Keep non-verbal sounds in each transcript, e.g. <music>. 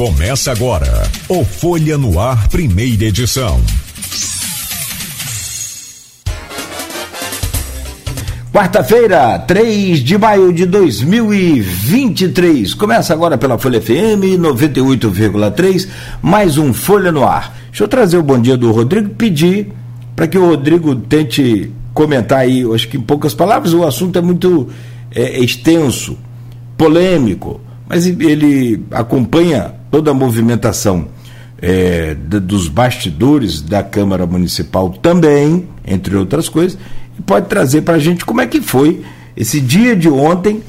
Começa agora o Folha no Ar, primeira edição. Quarta-feira, 3 de maio de 2023. Começa agora pela Folha FM 98,3, mais um Folha no Ar. Deixa eu trazer o bom dia do Rodrigo, pedir para que o Rodrigo tente comentar aí, acho que em poucas palavras, o assunto é muito é, extenso, polêmico, mas ele acompanha toda a movimentação é, dos bastidores da Câmara Municipal também, entre outras coisas, e pode trazer para a gente como é que foi esse dia de ontem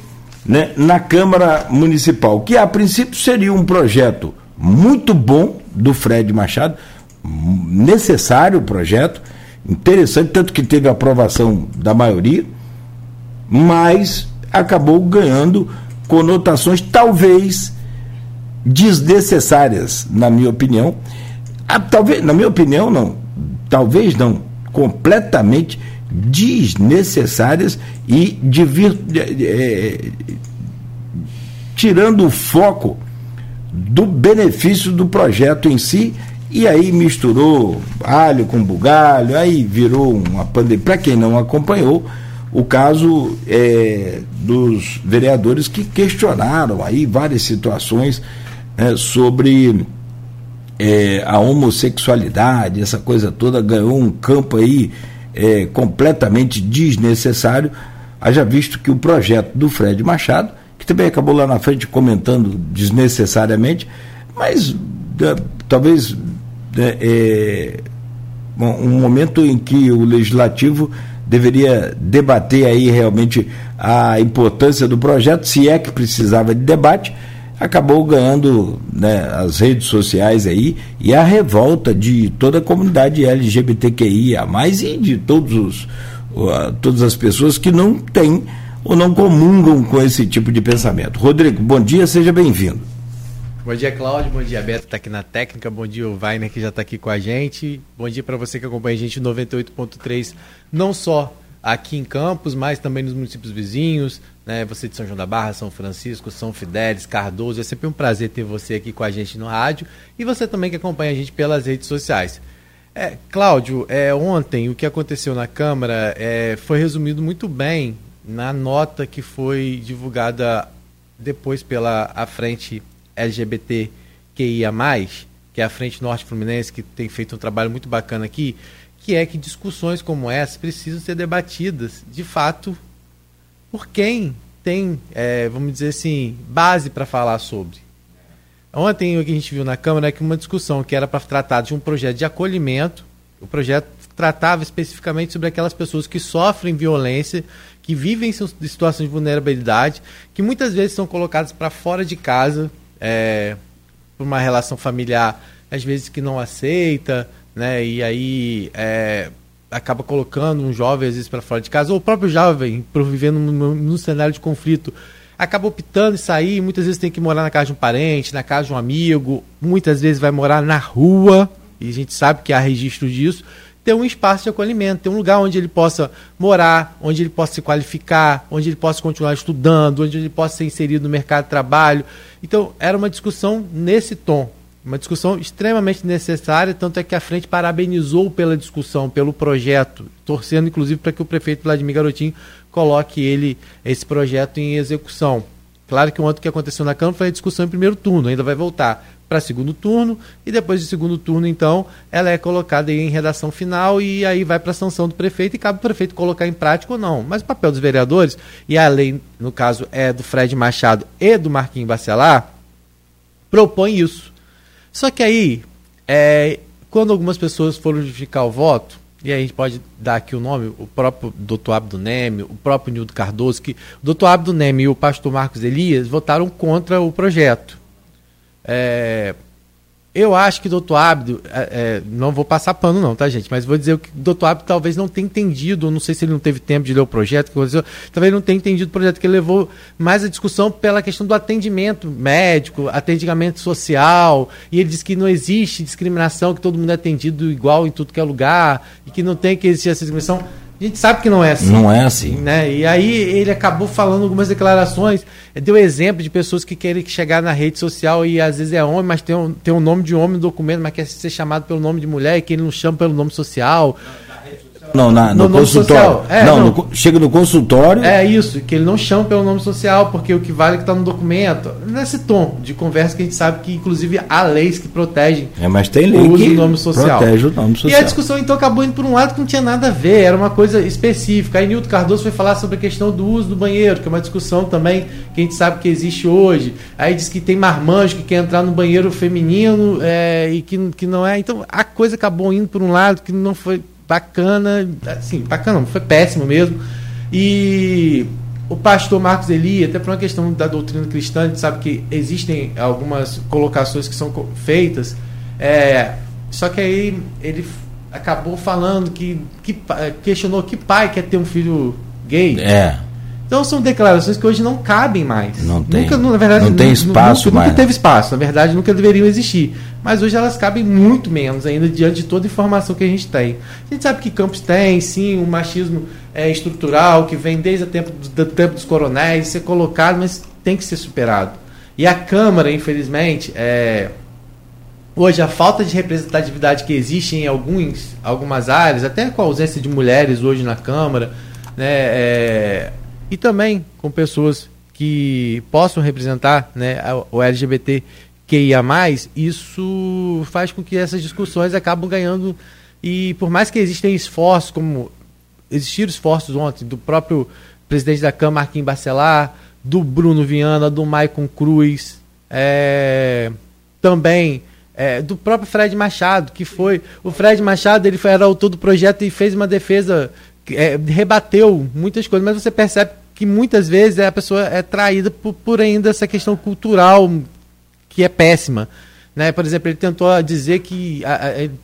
né, na Câmara Municipal, que a princípio seria um projeto muito bom do Fred Machado, necessário o projeto, interessante, tanto que teve aprovação da maioria, mas acabou ganhando conotações talvez desnecessárias, na minha opinião. Ah, talvez, na minha opinião, não. Talvez não. Completamente desnecessárias e de vir, é, tirando o foco do benefício do projeto em si e aí misturou alho com bugalho, aí virou uma pandemia. Para quem não acompanhou, o caso é, dos vereadores que questionaram aí várias situações é, sobre é, a homossexualidade, essa coisa toda ganhou um campo aí é, completamente desnecessário, haja visto que o projeto do Fred Machado, que também acabou lá na frente comentando desnecessariamente, mas é, talvez é, é um momento em que o legislativo deveria debater aí realmente a importância do projeto, se é que precisava de debate, acabou ganhando né, as redes sociais aí e a revolta de toda a comunidade LGBTQIA, e de todos os, uh, todas as pessoas que não têm ou não comungam com esse tipo de pensamento. Rodrigo, bom dia, seja bem-vindo. Bom dia, Cláudio. Bom dia, Beto, que está aqui na técnica. Bom dia, o Weiner, que já está aqui com a gente. Bom dia para você que acompanha a gente no 98.3, não só aqui em Campos, mas também nos municípios vizinhos, né? Você de São João da Barra, São Francisco, São Fidélis, Cardoso. É sempre um prazer ter você aqui com a gente no rádio e você também que acompanha a gente pelas redes sociais. É, Cláudio, é, ontem o que aconteceu na Câmara é, foi resumido muito bem na nota que foi divulgada depois pela a frente LGBTQIA+, que é a Frente Norte Fluminense, que tem feito um trabalho muito bacana aqui, que é que discussões como essa precisam ser debatidas, de fato, por quem tem, é, vamos dizer assim, base para falar sobre. Ontem o que a gente viu na Câmara é que uma discussão que era para tratar de um projeto de acolhimento, o projeto tratava especificamente sobre aquelas pessoas que sofrem violência, que vivem em situações de vulnerabilidade, que muitas vezes são colocadas para fora de casa é, por uma relação familiar, às vezes que não aceita, né? E aí é, acaba colocando um jovem às vezes para fora de casa, ou o próprio jovem, vivendo num, cenário de conflito, acaba optando em sair, muitas vezes tem que morar na casa de um parente, na casa de um amigo, muitas vezes vai morar na rua, e a gente sabe que há registro disso, ter um espaço de acolhimento, ter um lugar onde ele possa morar, onde ele possa se qualificar, onde ele possa continuar estudando, onde ele possa ser inserido no mercado de trabalho. Então, era uma discussão nesse tom, uma discussão extremamente necessária, tanto é que a frente parabenizou pela discussão, pelo projeto, torcendo inclusive para que o prefeito Vladimir Garotinho coloque ele esse projeto em execução. Claro que ontem o que aconteceu na Câmara foi a discussão em primeiro turno, ainda vai voltar para segundo turno e depois de segundo turno, então, ela é colocada em redação final e aí vai para a sanção do prefeito e cabe o prefeito colocar em prática ou não. Mas o papel dos vereadores, e a lei, no caso, é do Fred Machado e do Marquinhos Bacelar, propõe isso. Só que aí, é, quando algumas pessoas foram justificar o voto, e aí a gente pode dar aqui o nome, o próprio doutor Abdo Neme, o próprio Nildo Cardoso, que o doutor Abdo Neme e o pastor Marcos Elias votaram contra o projeto. É, eu acho que o doutor Abdo, é, é, não vou passar pano não, tá gente, mas vou dizer que o doutor Abdo talvez não tenha entendido, não sei se ele não teve tempo de ler o projeto, talvez não tenha entendido o projeto, que ele levou mais a discussão pela questão do atendimento médico, atendimento social, e ele diz que não existe discriminação, que todo mundo é atendido igual em tudo que é lugar, e que não tem que existir essa discriminação. A gente sabe que não é assim. Não é assim. Né? E aí ele acabou falando algumas declarações, deu exemplo de pessoas que querem chegar na rede social e às vezes é homem, mas tem um, tem um nome de homem no documento, mas quer ser chamado pelo nome de mulher e que ele não chama pelo nome social. Não, na, no, no consultório. É, não, não. No, chega no consultório. É isso, que ele não chama pelo nome social, porque o que vale é que está no documento. Nesse tom de conversa que a gente sabe que, inclusive, há leis que protegem é, mas tem lei o uso do nome social. Protege o nome social. E a discussão, então, acabou indo por um lado que não tinha nada a ver, era uma coisa específica. Aí Nilton Cardoso foi falar sobre a questão do uso do banheiro, que é uma discussão também que a gente sabe que existe hoje. Aí diz que tem marmanjo que quer entrar no banheiro feminino é, e que, que não é. Então, a coisa acabou indo por um lado que não foi bacana, assim, bacana, foi péssimo mesmo. E o pastor Marcos Eli, até por uma questão da doutrina cristã, a gente sabe que existem algumas colocações que são feitas, é, só que aí ele acabou falando que, que questionou que pai quer ter um filho gay. É. Então são declarações que hoje não cabem mais. Não tem. Nunca, na verdade, não tem espaço nunca, mais. Nunca teve espaço. Na verdade, nunca deveriam existir. Mas hoje elas cabem muito menos ainda diante de toda a informação que a gente tem. A gente sabe que Campos tem, sim, um machismo é, estrutural que vem desde o tempo, do, tempo dos coronéis, ser colocado, mas tem que ser superado. E a Câmara, infelizmente, é, hoje a falta de representatividade que existe em alguns, algumas áreas, até com a ausência de mulheres hoje na Câmara, né, é, e também com pessoas que possam representar né, o LGBT que ia mais, isso faz com que essas discussões acabam ganhando e por mais que existam esforços, como existiram esforços ontem do próprio presidente da Câmara, Marquinhos Bacelar, do Bruno Viana, do Maicon Cruz, é, também é, do próprio Fred Machado, que foi. O Fred Machado ele foi, era autor do projeto e fez uma defesa, é, rebateu muitas coisas, mas você percebe que muitas vezes a pessoa é traída por, por ainda essa questão cultural que é péssima. Né? Por exemplo, ele tentou dizer que.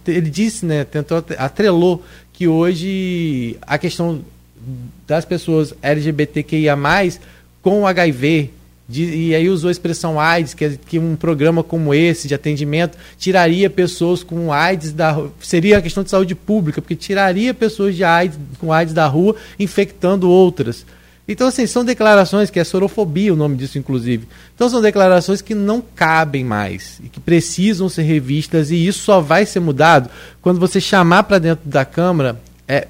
Ele disse, né? Tentou, atrelou que hoje a questão das pessoas LGBTQIA, com o HIV, e aí usou a expressão AIDS, que, que um programa como esse de atendimento tiraria pessoas com AIDS da seria a questão de saúde pública, porque tiraria pessoas de AIDS, com AIDS da rua, infectando outras. Então, assim, são declarações que é sorofobia o nome disso, inclusive. Então, são declarações que não cabem mais e que precisam ser revistas, e isso só vai ser mudado quando você chamar para dentro da Câmara, é,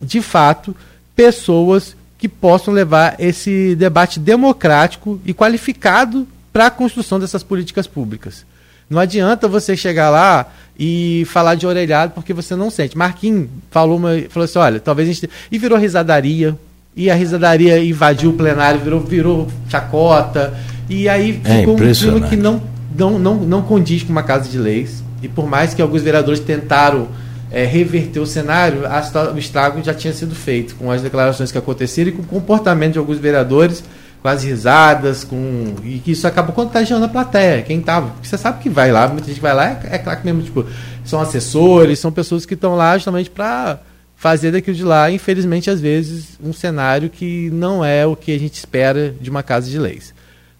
de fato, pessoas que possam levar esse debate democrático e qualificado para a construção dessas políticas públicas. Não adianta você chegar lá e falar de orelhado porque você não sente. Marquinhos falou, uma, falou assim: olha, talvez a gente. E virou risadaria, e a risadaria invadiu o plenário, virou, virou chacota, e aí é ficou um clima que não, não, não, não condiz com uma casa de leis. E por mais que alguns vereadores tentaram é, reverter o cenário, a, o estrago já tinha sido feito com as declarações que aconteceram e com o comportamento de alguns vereadores, com as risadas, com e que isso acabou contagiando a plateia, quem estava. Você sabe que vai lá, muita gente vai lá, é, é claro que mesmo, tipo, são assessores, são pessoas que estão lá justamente para fazer daquilo de lá, infelizmente, às vezes, um cenário que não é o que a gente espera de uma casa de leis.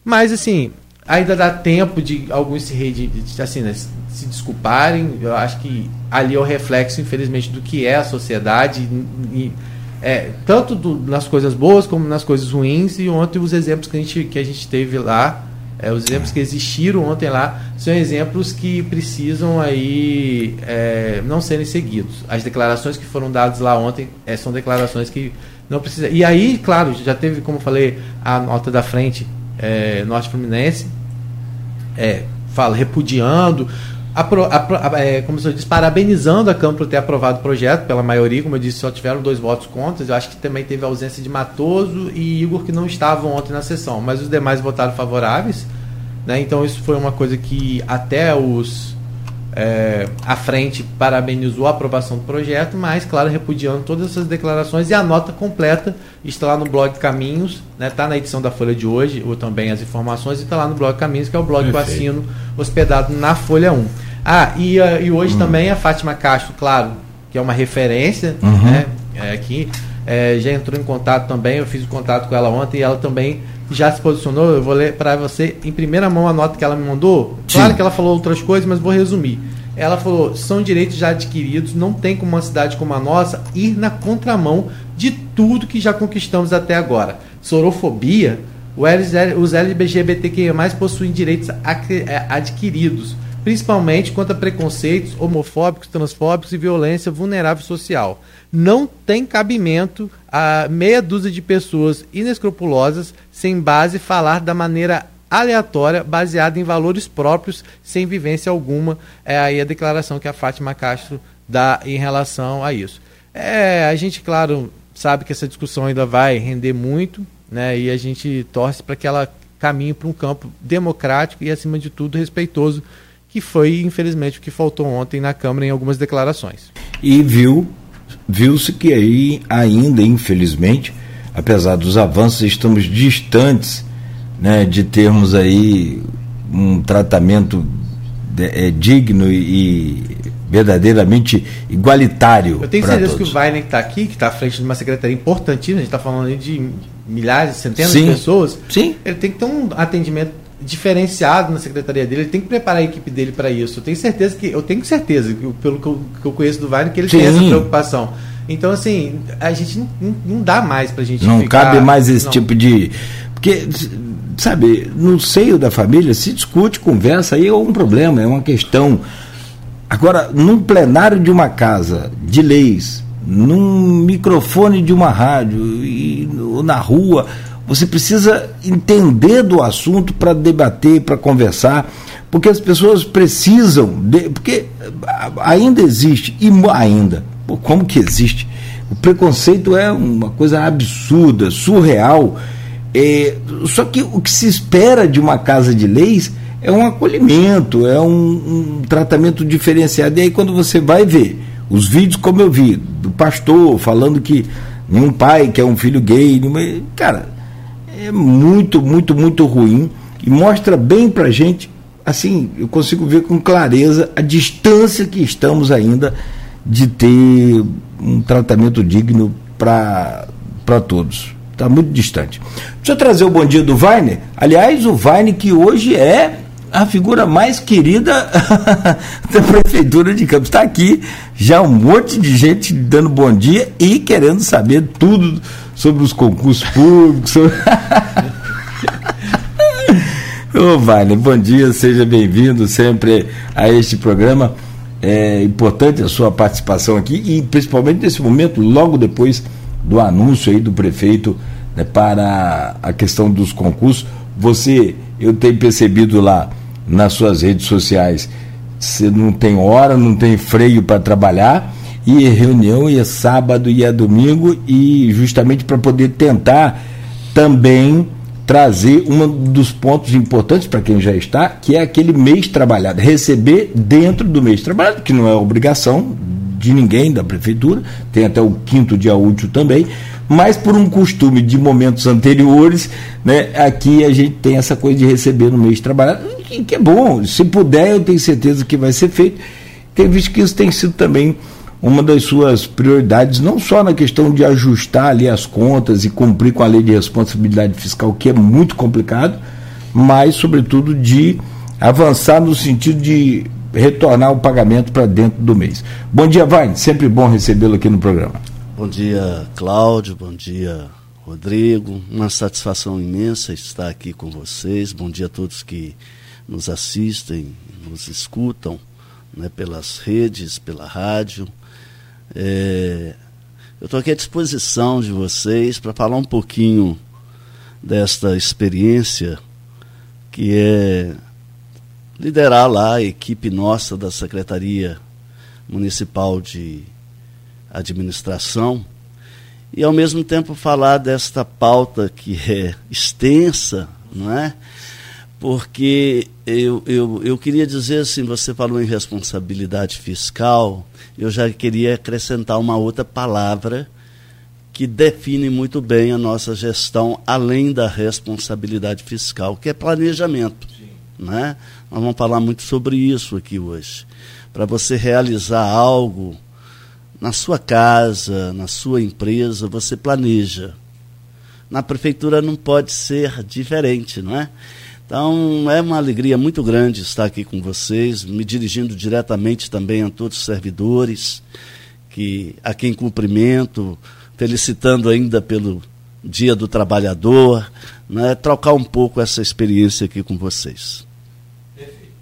Mas, assim, ainda dá tempo de alguns se, assim, né, se desculparem. Eu acho que ali é o reflexo, infelizmente, do que é a sociedade, e, é, tanto do, nas coisas boas como nas coisas ruins. E ontem os exemplos que a gente, que a gente teve lá é, os exemplos que existiram ontem lá são exemplos que precisam aí é, não serem seguidos. As declarações que foram dadas lá ontem é, são declarações que não precisam. E aí, claro, já teve, como falei, a nota da frente é, Norte Fluminense, é, fala repudiando, apro, apro, é, como eu disse, parabenizando a Câmara por ter aprovado o projeto pela maioria, como eu disse, só tiveram dois votos contra. Eu acho que também teve a ausência de Matoso e Igor que não estavam ontem na sessão, mas os demais votaram favoráveis. Né? Então isso foi uma coisa que até os é, à frente parabenizou a aprovação do projeto, mas, claro, repudiando todas essas declarações e a nota completa está lá no blog Caminhos, está né? Tá na edição da Folha de hoje, ou também as informações, e está lá no blog Caminhos, que é o blog Perfeito. que eu assino, hospedado na Folha 1. Ah, e, uh, e hoje uhum. também a Fátima Castro, claro, que é uma referência uhum. né? é, aqui, é, já entrou em contato também, eu fiz o contato com ela ontem e ela também já se posicionou. Eu vou ler para você em primeira mão a nota que ela me mandou. Claro Sim. que ela falou outras coisas, mas vou resumir. Ela falou: são direitos já adquiridos, não tem como uma cidade como a nossa ir na contramão de tudo que já conquistamos até agora. Sorofobia, os LGBTQIA+, possuem direitos é, adquiridos, principalmente contra preconceitos homofóbicos, transfóbicos e violência vulnerável social. Não tem cabimento a meia dúzia de pessoas inescrupulosas, sem base, falar da maneira aleatória, baseada em valores próprios, sem vivência alguma. É aí a declaração que a Fátima Castro dá em relação a isso. É, a gente, claro, sabe que essa discussão ainda vai render muito, né? E a gente torce para que ela caminhe para um campo democrático e, acima de tudo, respeitoso, que foi, infelizmente, o que faltou ontem na Câmara em algumas declarações. E viu, viu-se que aí ainda, infelizmente, apesar dos avanços, estamos distantes né, de termos aí um tratamento de, é, digno e verdadeiramente igualitário. Eu tenho certeza todos. que o Weiner que está aqui, que está à frente de uma secretaria importantíssima, a gente está falando de milhares, centenas sim, de pessoas, sim. ele tem que ter um atendimento diferenciado na secretaria dele, ele tem que preparar a equipe dele para isso. Eu tenho certeza que, eu tenho certeza, pelo que eu, que eu conheço do Weiner, que ele sim. tem essa preocupação. Então, assim, a gente não, não dá mais para a gente Não ficar, cabe mais esse não. tipo de. Porque sabe, no seio da família se discute, conversa, aí é um problema, é uma questão. Agora, num plenário de uma casa de leis, num microfone de uma rádio e na rua, você precisa entender do assunto para debater, para conversar, porque as pessoas precisam, de, porque ainda existe, e ainda, como que existe? O preconceito é uma coisa absurda, surreal é, só que o que se espera de uma casa de leis é um acolhimento, é um, um, tratamento diferenciado. E aí, quando você vai ver os vídeos, como eu vi, do pastor falando que nenhum pai quer um filho gay, nenhuma, cara, é muito, muito, muito ruim e mostra bem pra gente, assim, eu consigo ver com clareza a distância que estamos ainda de ter um tratamento digno para todos. Está muito distante. Deixa eu trazer o bom dia do Vaine. Aliás, o Vaine que hoje é a figura mais querida <laughs> da Prefeitura de Campos. Está aqui já um monte de gente dando bom dia e querendo saber tudo sobre os concursos públicos. Sobre... <laughs> Ô, Vaine, bom dia, seja bem-vindo sempre a este programa. É importante a sua participação aqui e principalmente nesse momento, logo depois do anúncio aí do prefeito né, para a questão dos concursos. Você, eu tenho percebido lá nas suas redes sociais, você não tem hora, não tem freio para trabalhar, e é reunião e é sábado e é domingo, e justamente para poder tentar também trazer um dos pontos importantes para quem já está, que é aquele mês trabalhado, receber dentro do mês trabalhado, que não é obrigação de ninguém da prefeitura, tem até o quinto dia útil também, mas por um costume de momentos anteriores, né, aqui a gente tem essa coisa de receber no mês trabalhado, que é bom, se puder, eu tenho certeza que vai ser feito. Tem visto que isso tem sido também uma das suas prioridades, não só na questão de ajustar ali as contas e cumprir com a lei de responsabilidade fiscal, que é muito complicado, mas, sobretudo, de avançar no sentido de retornar o pagamento para dentro do mês. Bom dia, Vine. Sempre bom recebê-lo aqui no programa. Bom dia, Cláudio. Bom dia, Rodrigo. Uma satisfação imensa estar aqui com vocês. Bom dia a todos que nos assistem, nos escutam né, pelas redes, pela rádio. É, eu estou aqui à disposição de vocês para falar um pouquinho desta experiência que é liderar lá a equipe nossa da Secretaria Municipal de Administração e ao mesmo tempo falar desta pauta que é extensa, não é? Porque eu, eu, eu queria dizer assim, você falou em responsabilidade fiscal, eu já queria acrescentar uma outra palavra que define muito bem a nossa gestão, além da responsabilidade fiscal, que é planejamento. Né? Nós vamos falar muito sobre isso aqui hoje. Para você realizar algo na sua casa, na sua empresa, você planeja. Na prefeitura não pode ser diferente, não é? Então é uma alegria muito grande estar aqui com vocês, me dirigindo diretamente também a todos os servidores, que a quem cumprimento, felicitando ainda pelo Dia do Trabalhador, né, trocar um pouco essa experiência aqui com vocês.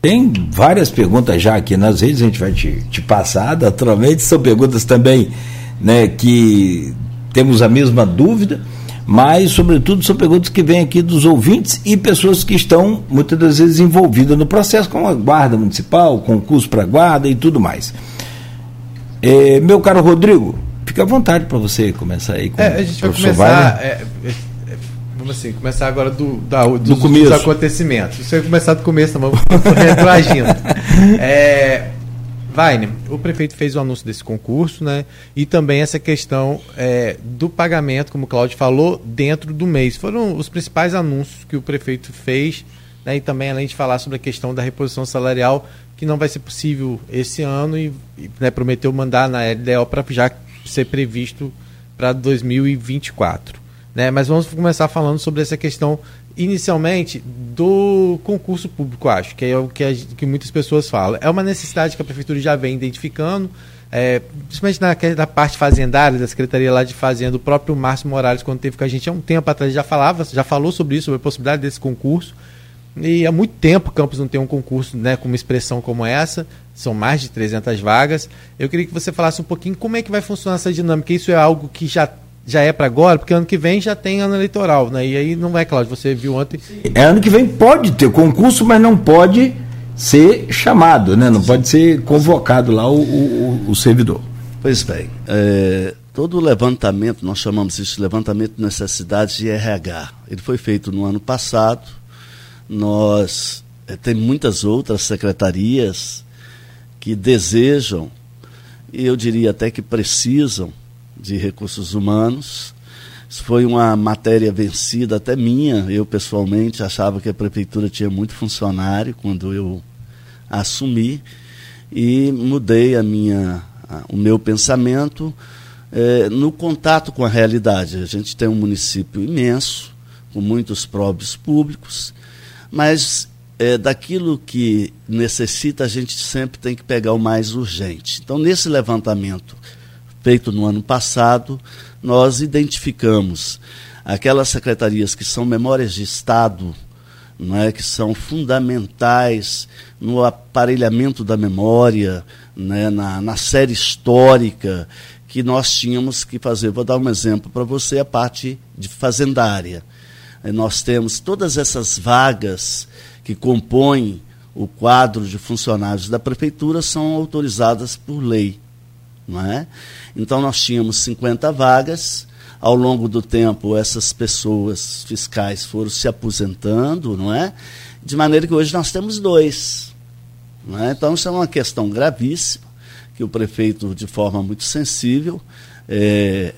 Tem várias perguntas já aqui nas redes, a gente vai te, te passar, naturalmente. São perguntas também né, que temos a mesma dúvida, mas, sobretudo, são perguntas que vêm aqui dos ouvintes e pessoas que estão, muitas das vezes, envolvidas no processo, como a Guarda Municipal, concurso para guarda e tudo mais. É, meu caro Rodrigo, fica à vontade para você começar aí com é, a gente vai começar. É, é, vamos assim, começar agora do, da, dos, do começo. dos acontecimentos. Você vai começar do começo, tá vamos retroagindo. <laughs> é, Vaine, o prefeito fez o anúncio desse concurso, né? E também essa questão é, do pagamento, como o Claudio falou, dentro do mês. Foram os principais anúncios que o prefeito fez, né? E também, além de falar sobre a questão da reposição salarial, que não vai ser possível esse ano e, e né, prometeu mandar na LDO para já ser previsto para 2024. Né? Mas vamos começar falando sobre essa questão, inicialmente, do concurso público, acho, que é o que, a, que muitas pessoas falam. É uma necessidade que a Prefeitura já vem identificando, é, principalmente na, na, parte fazendária, da Secretaria lá de Fazenda, o próprio Márcio Morales, quando teve com a gente há um tempo atrás, já falava, já falou sobre isso, sobre a possibilidade desse concurso. E há muito tempo Campos não tem um concurso né, com uma expressão como essa, são mais de 300 vagas. Eu queria que você falasse um pouquinho como é que vai funcionar essa dinâmica. Isso é algo que já, já é para agora, porque ano que vem já tem ano eleitoral, né? E aí não vai, Cláudio, você viu ontem. É ano que vem pode ter concurso, mas não pode ser chamado, né? Não pode ser convocado lá o, o, o servidor. Pois bem, é, todo o levantamento, nós chamamos isso de levantamento de necessidades de RH. Ele foi feito no ano passado nós é, tem muitas outras secretarias que desejam, e eu diria até que precisam, de recursos humanos. Isso foi uma matéria vencida, até minha. Eu, pessoalmente, achava que a prefeitura tinha muito funcionário quando eu assumi e mudei a minha, a, o meu pensamento é, no contato com a realidade. A gente tem um município imenso, com muitos próprios públicos, mas é, daquilo que necessita, a gente sempre tem que pegar o mais urgente. Então, nesse levantamento feito no ano passado, nós identificamos aquelas secretarias que são memórias de Estado, não é, que são fundamentais no aparelhamento da memória, né, na, na série histórica, que nós tínhamos que fazer. Vou dar um exemplo para você, a parte de fazendária. Nós temos todas essas vagas que compõem o quadro de funcionários da prefeitura são autorizadas por lei. Não é? Então nós tínhamos 50 vagas, ao longo do tempo essas pessoas fiscais foram se aposentando, não é? De maneira que hoje nós temos dois. Não é? Então isso é uma questão gravíssima, que o prefeito, de forma muito sensível, é,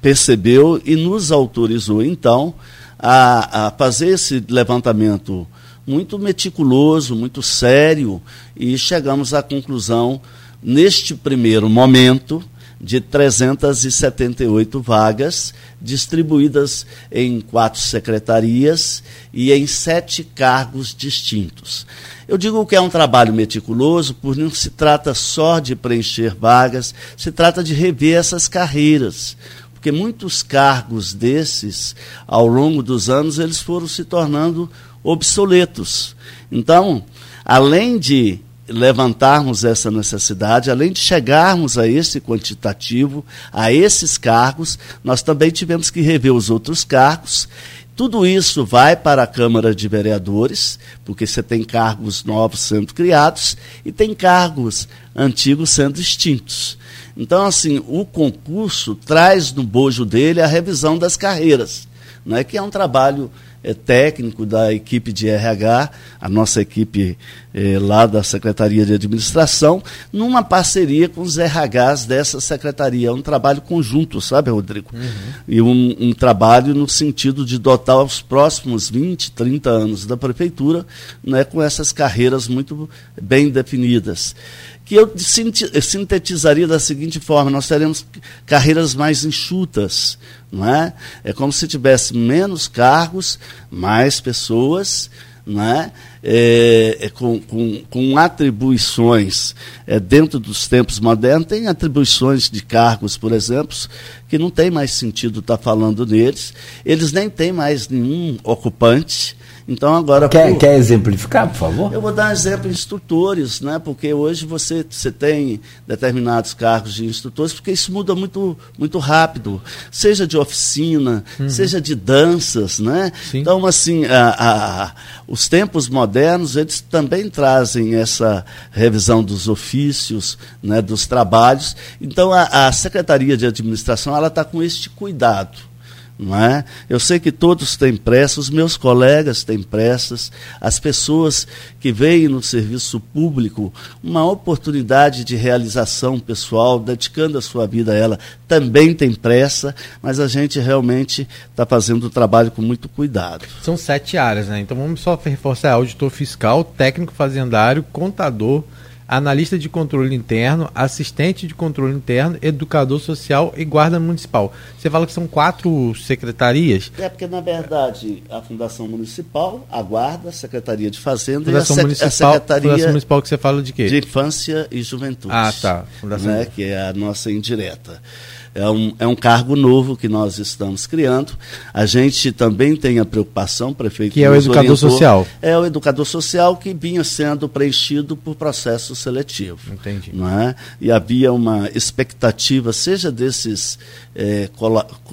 percebeu e nos autorizou, então, a, a fazer esse levantamento muito meticuloso, muito sério, e chegamos à conclusão, neste primeiro momento, de 378 vagas, distribuídas em quatro secretarias e em sete cargos distintos. Eu digo que é um trabalho meticuloso, porque não se trata só de preencher vagas, se trata de rever essas carreiras porque muitos cargos desses, ao longo dos anos, eles foram se tornando obsoletos. Então, além de levantarmos essa necessidade, além de chegarmos a esse quantitativo, a esses cargos, nós também tivemos que rever os outros cargos. Tudo isso vai para a Câmara de Vereadores, porque você tem cargos novos sendo criados e tem cargos antigos sendo extintos. Então, assim, o concurso traz no bojo dele a revisão das carreiras, né, que é um trabalho técnico da equipe de RH, a nossa equipe é, lá da Secretaria de Administração, numa parceria com os RHs dessa secretaria. É um trabalho conjunto, sabe, Rodrigo? Uhum. E um, um, trabalho no sentido de dotar os próximos 20, 30 anos da prefeitura né, com essas carreiras muito bem definidas que eu sintetizaria da seguinte forma: nós teremos carreiras mais enxutas, não é? É como se tivesse menos cargos, mais pessoas, né? É, é, com, com, com, atribuições é, dentro dos tempos modernos, tem atribuições de cargos, por exemplo, que não tem mais sentido estar tá falando neles, eles nem têm mais nenhum ocupante, então agora. Quer, por, quer exemplificar, por favor? Eu vou dar um exemplo instrutores, né? Porque hoje você, você tem determinados cargos de instrutores, porque isso muda muito, muito rápido. Seja de oficina, uhum. seja de danças, né? Sim. Então, assim, a, a, os tempos modernos, eles também trazem essa revisão dos ofícios, né, dos trabalhos. Então, a, a Secretaria de Administração, ela está com este cuidado não é? Eu sei que todos têm pressa, os meus colegas têm pressas, as pessoas que veem no serviço público uma oportunidade de realização pessoal, dedicando a sua vida a ela, também têm pressa, mas a gente realmente está fazendo o trabalho com muito cuidado. São sete áreas, né? Então vamos só reforçar: auditor fiscal, técnico fazendário, contador analista de controle interno, assistente de controle interno, educador social e guarda municipal. Você fala que são quatro secretarias? É porque, na verdade, a Fundação Municipal, a Guarda, a Secretaria de Fazenda Fundação e a, municipal, a Secretaria Fundação Municipal que você fala de quê? De Infância e Juventude. Ah, tá. Fundação... Né, que é a nossa indireta. É um, é um cargo novo que nós estamos criando. A gente também tem a preocupação, prefeito. Que é o educador orientou, social. É o educador social que vinha sendo preenchido por processo seletivo. Entendi. Não é? E havia uma expectativa, seja desses é,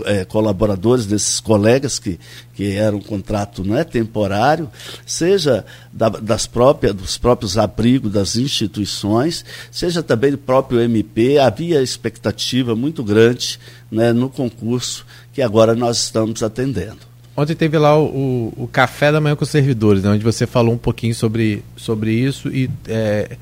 é, colaboradores, desses colegas que, que era um contrato não é, temporário, seja da, das próprias, dos próprios abrigos das instituições, seja também do próprio MP, havia expectativa muito grande né, no concurso que agora nós estamos atendendo. Ontem teve lá o, o, o café da manhã com os servidores, né, onde você falou um pouquinho sobre, sobre isso e é,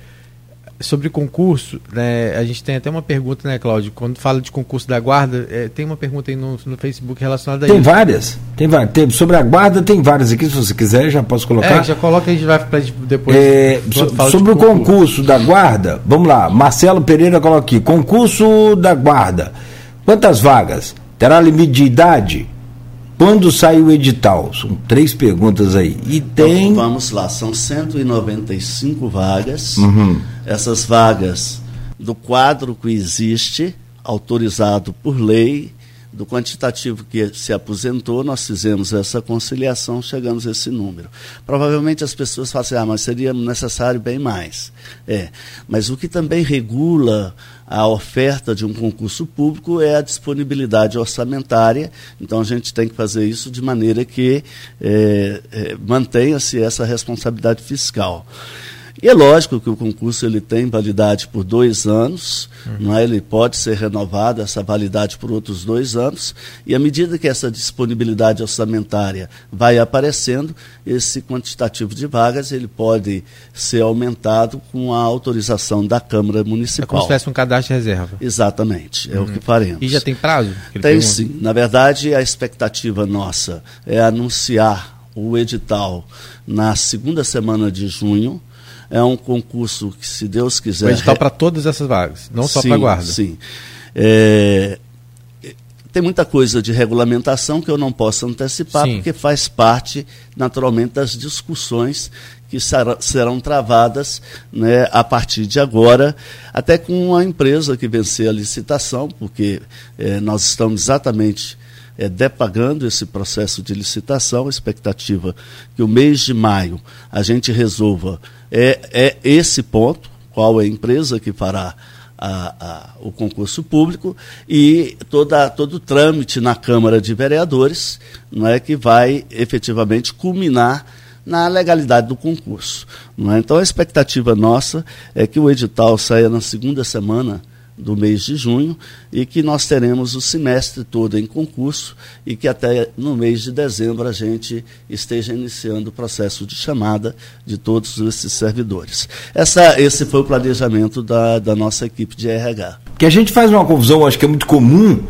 sobre concurso, né, a gente tem até uma pergunta, né, Cláudio? Quando fala de concurso da guarda, é, tem uma pergunta aí no, no Facebook relacionada a tem isso. Várias, tem várias. Tem Sobre a guarda, tem várias aqui, se você quiser, já posso colocar. É, já coloca e a gente vai para depois. É, so, sobre o concurso. concurso da guarda, vamos lá. Marcelo Pereira coloca aqui: concurso da guarda. Quantas vagas? Terá limite de idade? Quando sai o edital? São três perguntas aí. E tem. Então, vamos lá, são 195 vagas. Uhum. Essas vagas do quadro que existe, autorizado por lei, do quantitativo que se aposentou, nós fizemos essa conciliação, chegamos a esse número. Provavelmente as pessoas falam assim, ah, mas seria necessário bem mais. É, mas o que também regula a oferta de um concurso público é a disponibilidade orçamentária, então a gente tem que fazer isso de maneira que é, é, mantenha-se essa responsabilidade fiscal. E é lógico que o concurso ele tem validade por dois anos, uhum. não é? ele pode ser renovado, essa validade por outros dois anos, e à medida que essa disponibilidade orçamentária vai aparecendo, esse quantitativo de vagas ele pode ser aumentado com a autorização da Câmara Municipal. É como se tivesse um cadastro de reserva. Exatamente, é uhum. o que faremos. E já tem prazo? Tem sim. Na verdade, a expectativa nossa é anunciar o edital na segunda semana de junho, é um concurso que, se Deus quiser. O edital para todas essas vagas, não só para a guarda. Sim. É, tem muita coisa de regulamentação que eu não posso antecipar, Sim. porque faz parte, naturalmente, das discussões que serão travadas né, a partir de agora, até com a empresa que vencer a licitação, porque é, nós estamos exatamente é, depagando esse processo de licitação, a expectativa que o mês de maio a gente resolva é, é esse ponto, qual é a empresa que fará a, a, o concurso público e toda, todo o trâmite na Câmara de Vereadores não é que vai efetivamente culminar na legalidade do concurso. É? Então a expectativa nossa é que o edital saia na segunda semana do mês de junho e que nós teremos o semestre todo em concurso e que até no mês de dezembro a gente esteja iniciando o processo de chamada de todos esses servidores. Essa, esse foi o planejamento da, da nossa equipe de RH. Que a gente faz uma confusão, acho que é muito comum,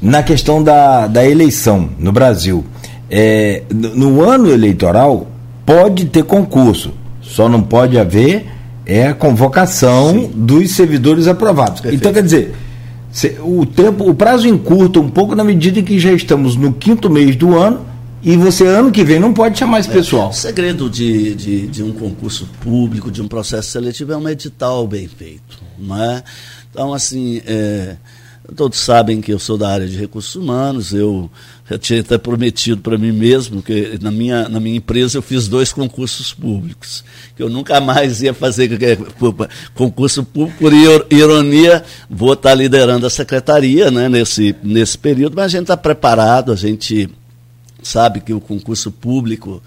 na questão da, da eleição no Brasil. É, no, no ano eleitoral pode ter concurso, só não pode haver é a convocação Sim. dos servidores aprovados. Perfeito. Então, quer dizer, o tempo, o prazo encurta um pouco na medida em que já estamos no quinto mês do ano e você ano que vem não pode chamar esse É, pessoal. O segredo de, de, de um concurso público, de um processo seletivo, é um edital bem feito. Não é? Então, assim, é, todos sabem que eu sou da área de recursos humanos, eu, eu tinha até prometido para mim mesmo que na minha, na minha empresa eu fiz dois concursos públicos, que eu nunca mais ia fazer concurso público, por ir- ironia, vou estar liderando a secretaria né, nesse, nesse período, mas a gente está preparado, a gente sabe que o concurso público,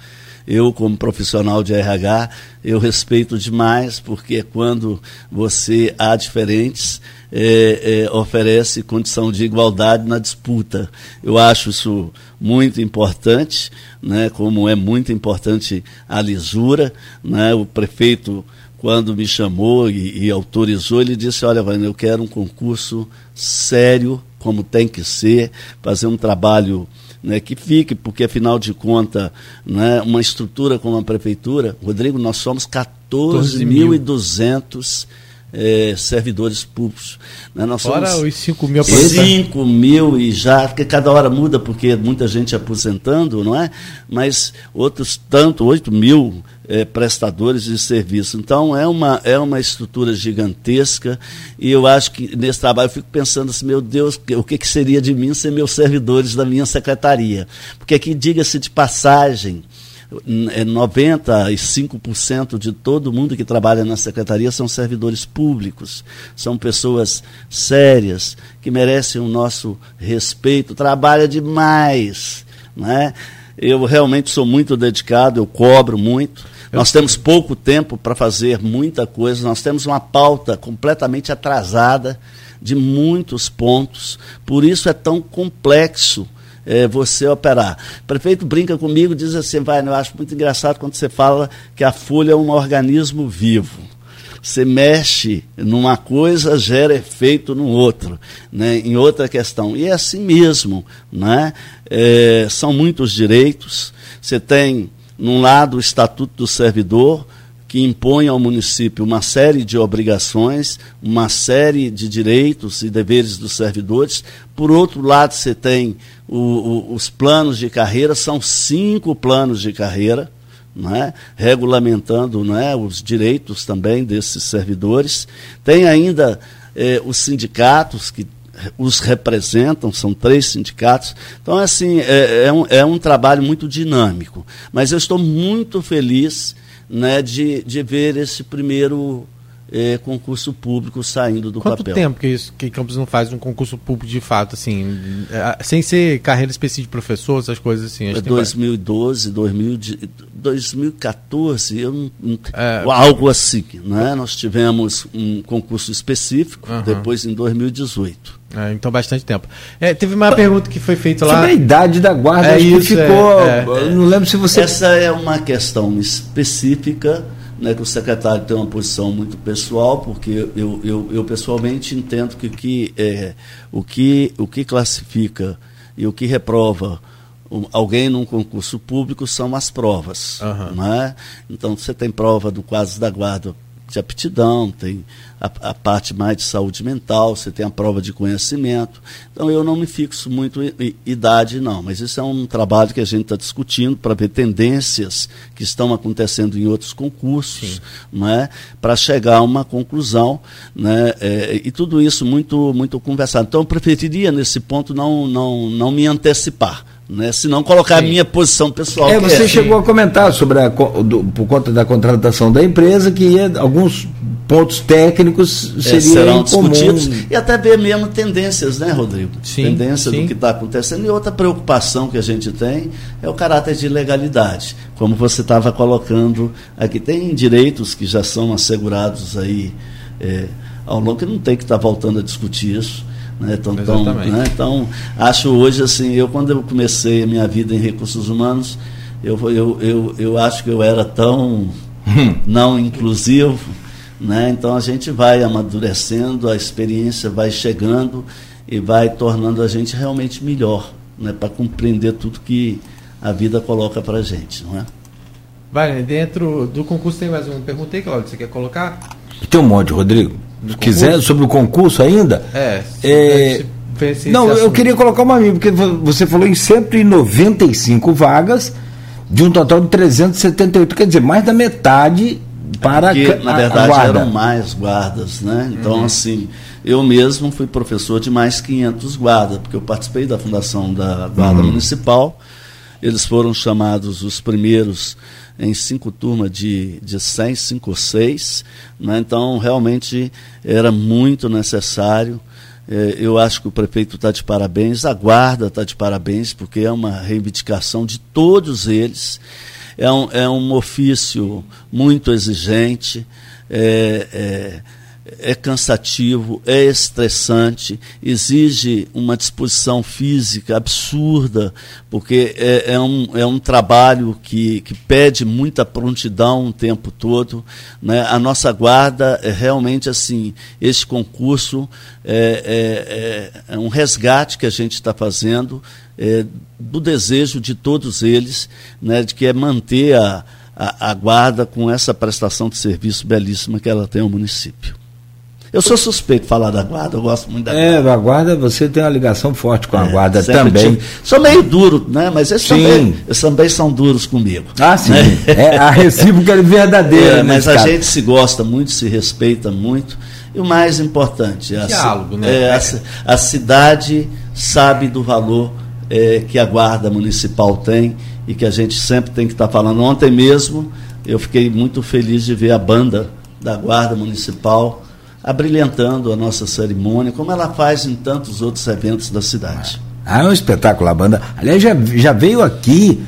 eu como profissional de RH, eu respeito demais, porque quando você há diferentes, é, é, oferece condição de igualdade na disputa. Eu acho isso muito importante, né, como é muito importante a lisura. Né, o prefeito, quando me chamou e, e autorizou, ele disse, olha, Vânia, eu quero um concurso sério, como tem que ser, fazer um trabalho né, que fique, porque afinal de contas, né, uma estrutura como a prefeitura, Rodrigo, nós somos 14.200 eh, servidores públicos. Né, nós Fora somos os 5 mil aposentados. 5 mil e já, porque cada hora muda, porque muita gente aposentando, não é? Mas outros tanto, 8 mil eh, prestadores de serviço. Então é uma, é uma estrutura gigantesca e eu acho que nesse trabalho eu fico pensando assim, meu Deus, o que, que seria de mim ser meus servidores da minha secretaria? Porque aqui, diga-se de passagem, é 95% de todo mundo que trabalha na secretaria são servidores públicos, são pessoas sérias, que merecem o nosso respeito, trabalha demais. Né? Eu realmente sou muito dedicado, eu cobro muito. Nós temos pouco tempo para fazer muita coisa, nós temos uma pauta completamente atrasada de muitos pontos, por isso é tão complexo é, você operar. O prefeito brinca comigo, diz assim, vai, eu acho muito engraçado quando você fala que a folha é um organismo vivo. Você mexe numa coisa, gera efeito no outro, né, em outra questão. E é assim mesmo. Né? É, são muitos direitos. Você tem, num lado, o Estatuto do Servidor, que impõe ao município uma série de obrigações, uma série de direitos e deveres dos servidores. Por outro lado, você tem o, o, os planos de carreira, são cinco planos de carreira, não é? regulamentando não é? os direitos também desses servidores. Tem ainda eh, os sindicatos que os representam, são três sindicatos. Então, assim, é, é, um, é um trabalho muito dinâmico. Mas eu estou muito feliz né, de, de ver esse primeiro eh, concurso público saindo do Quanto papel. tempo que, isso, que Campos não faz um concurso público de fato, assim, eh, sem ser carreira específica de professor, essas coisas assim? acho É que tem várias. 2012, 2000, de- 2014, eu não- não- É. algo assim. Né? Nós tivemos um concurso específico, depois em 2018. É, então, bastante tempo. É, teve uma pergunta que foi feita lá. Sobre a idade da guarda, É isso, ficou. é, é. não lembro se você. Essa é uma questão específica, né, que o secretário tem uma posição muito pessoal, porque eu, eu, eu pessoalmente entendo que, o que, é, o, que, o que classifica e o que reprova alguém num concurso público são as provas. Aham. né? Então você tem prova do quadro da guarda de aptidão, tem a, a parte mais de saúde mental, você tem a prova de conhecimento. Então eu não me fixo muito em, idade, não, mas isso é um trabalho que a gente está discutindo para ver tendências que estão acontecendo em outros concursos, né, para chegar a uma conclusão, né, é, e tudo isso muito, muito conversado. Então eu preferiria nesse ponto não, não, não me antecipar. Né, se não colocar a Sim. minha posição pessoal. É, que você é- chegou a comentar sobre a, do- por conta da contratação da empresa que ia- alguns pontos técnicos É, seriam serão incomum. discutidos e até ver mesmo tendências, né, Rodrigo? Sim, Tendência sim. do que está acontecendo. E outra preocupação que a gente tem é o caráter de legalidade, como você estava colocando aqui. Tem direitos que já são assegurados aí é, ao longo, que não tem que estar voltando a discutir isso. Né? Então, então, Exatamente. né? então, acho hoje assim, eu quando eu comecei a minha vida em recursos humanos, eu, eu, eu, eu acho que eu era tão <laughs> não inclusivo, né? Então a gente vai amadurecendo, a experiência vai chegando e vai tornando a gente realmente melhor, né? Para compreender tudo que a vida coloca para a gente, não é? Vai, dentro do concurso tem mais uma pergunta aí, Claudio, você quer colocar? Tem um monte, Rodrigo. Se quiser, sobre o concurso ainda, É, É, Não, eu queria colocar uma minha, porque você falou em 195 vagas de um total de 378, quer dizer, mais da metade para porque, a, na verdade eram mais guardas, né? Então uhum. assim, eu mesmo fui professor de mais 500 guardas, porque eu participei da fundação da Guarda uhum. Municipal. Eles foram chamados os primeiros em cinco turmas de, de 100, cinco ou seis. Né? Então, realmente era muito necessário. É, eu acho que o prefeito está de parabéns, a guarda está de parabéns, porque é uma reivindicação de todos eles. É um, é um ofício muito exigente. É, é, é cansativo, é estressante, exige uma disposição física absurda, porque é, é, um, é um trabalho que, que pede muita prontidão o tempo todo. Né? A nossa guarda é realmente assim, esse concurso é, é, é um resgate que a gente está fazendo é, do desejo de todos eles, né, de que é manter a, a, a guarda com essa prestação de serviço belíssima que ela tem ao município. Eu sou suspeito de falar da guarda, eu gosto muito da guarda. É, a guarda, você tem uma ligação forte com a é, guarda também. Tive. Sou meio duro, né? Mas eles também, eles também são duros comigo. Ah, sim. Né? É, a recíproca é verdadeira. É, mas a gente se gosta muito, se respeita muito. E o mais importante, a, Diálogo, né? é, a, a cidade sabe do valor é, que a guarda municipal tem e que a gente sempre tem que estar falando. Ontem mesmo eu fiquei muito feliz de ver a banda da guarda municipal abrilhantando a nossa cerimônia, como ela faz em tantos outros eventos da cidade. Ah, é um espetáculo a banda. Aliás, já, já veio aqui,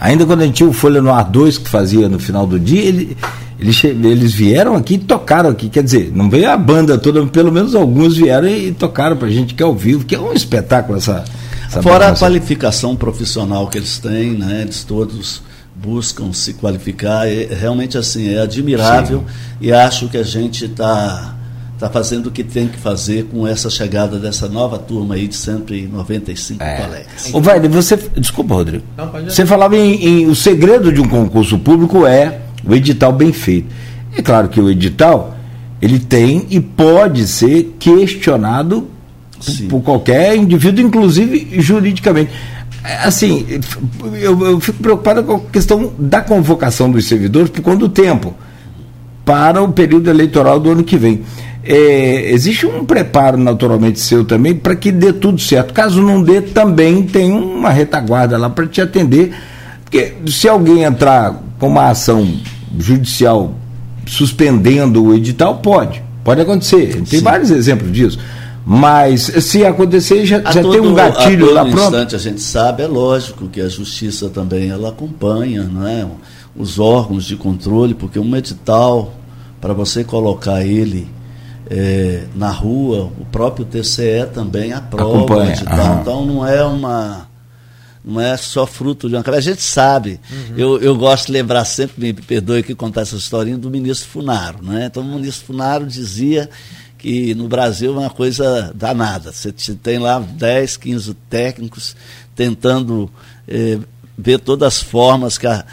ainda quando a gente tinha o Folha no Ar 2 que fazia no final do dia, ele, eles, eles vieram aqui e tocaram aqui. Quer dizer, não veio a banda toda, pelo menos alguns vieram e tocaram pra gente que é ao vivo, que é um espetáculo essa. essa Fora a qualificação profissional que eles têm, né? Eles todos buscam se qualificar. É, realmente assim, é admirável Sim. e acho que a gente está está fazendo o que tem que fazer com essa chegada dessa nova turma aí de 195 é. colegas. Ô, Vai, você. Desculpa, Rodrigo. Não, você falava em, em, O segredo de um concurso público é o edital bem feito. É claro que o edital ele tem e pode ser questionado por, por qualquer indivíduo, inclusive juridicamente. É, assim, eu, eu fico preocupado com a questão da convocação dos servidores por conta do tempo para o período eleitoral do ano que vem é, existe um preparo naturalmente seu também para que dê tudo certo. Caso não dê, também tem uma retaguarda lá para te atender. Porque se alguém entrar com uma ação judicial suspendendo o edital, pode. Pode acontecer. Tem Sim. vários exemplos disso. Mas se acontecer, já, já todo, tem um gatilho lá pronto. instante a gente sabe, é lógico que a justiça também ela acompanha não é? os órgãos de controle, porque um edital, para você colocar ele é, na rua, o próprio TCE também aprova então não é uma não é só fruto de uma A gente sabe. Uhum. Eu, eu gosto de lembrar sempre, me perdoe que contar essa historinha do ministro Funaro. Né? Então o ministro Funaro dizia que no Brasil é uma coisa danada. Você tem lá 10, 15 técnicos tentando eh, ver todas as formas a,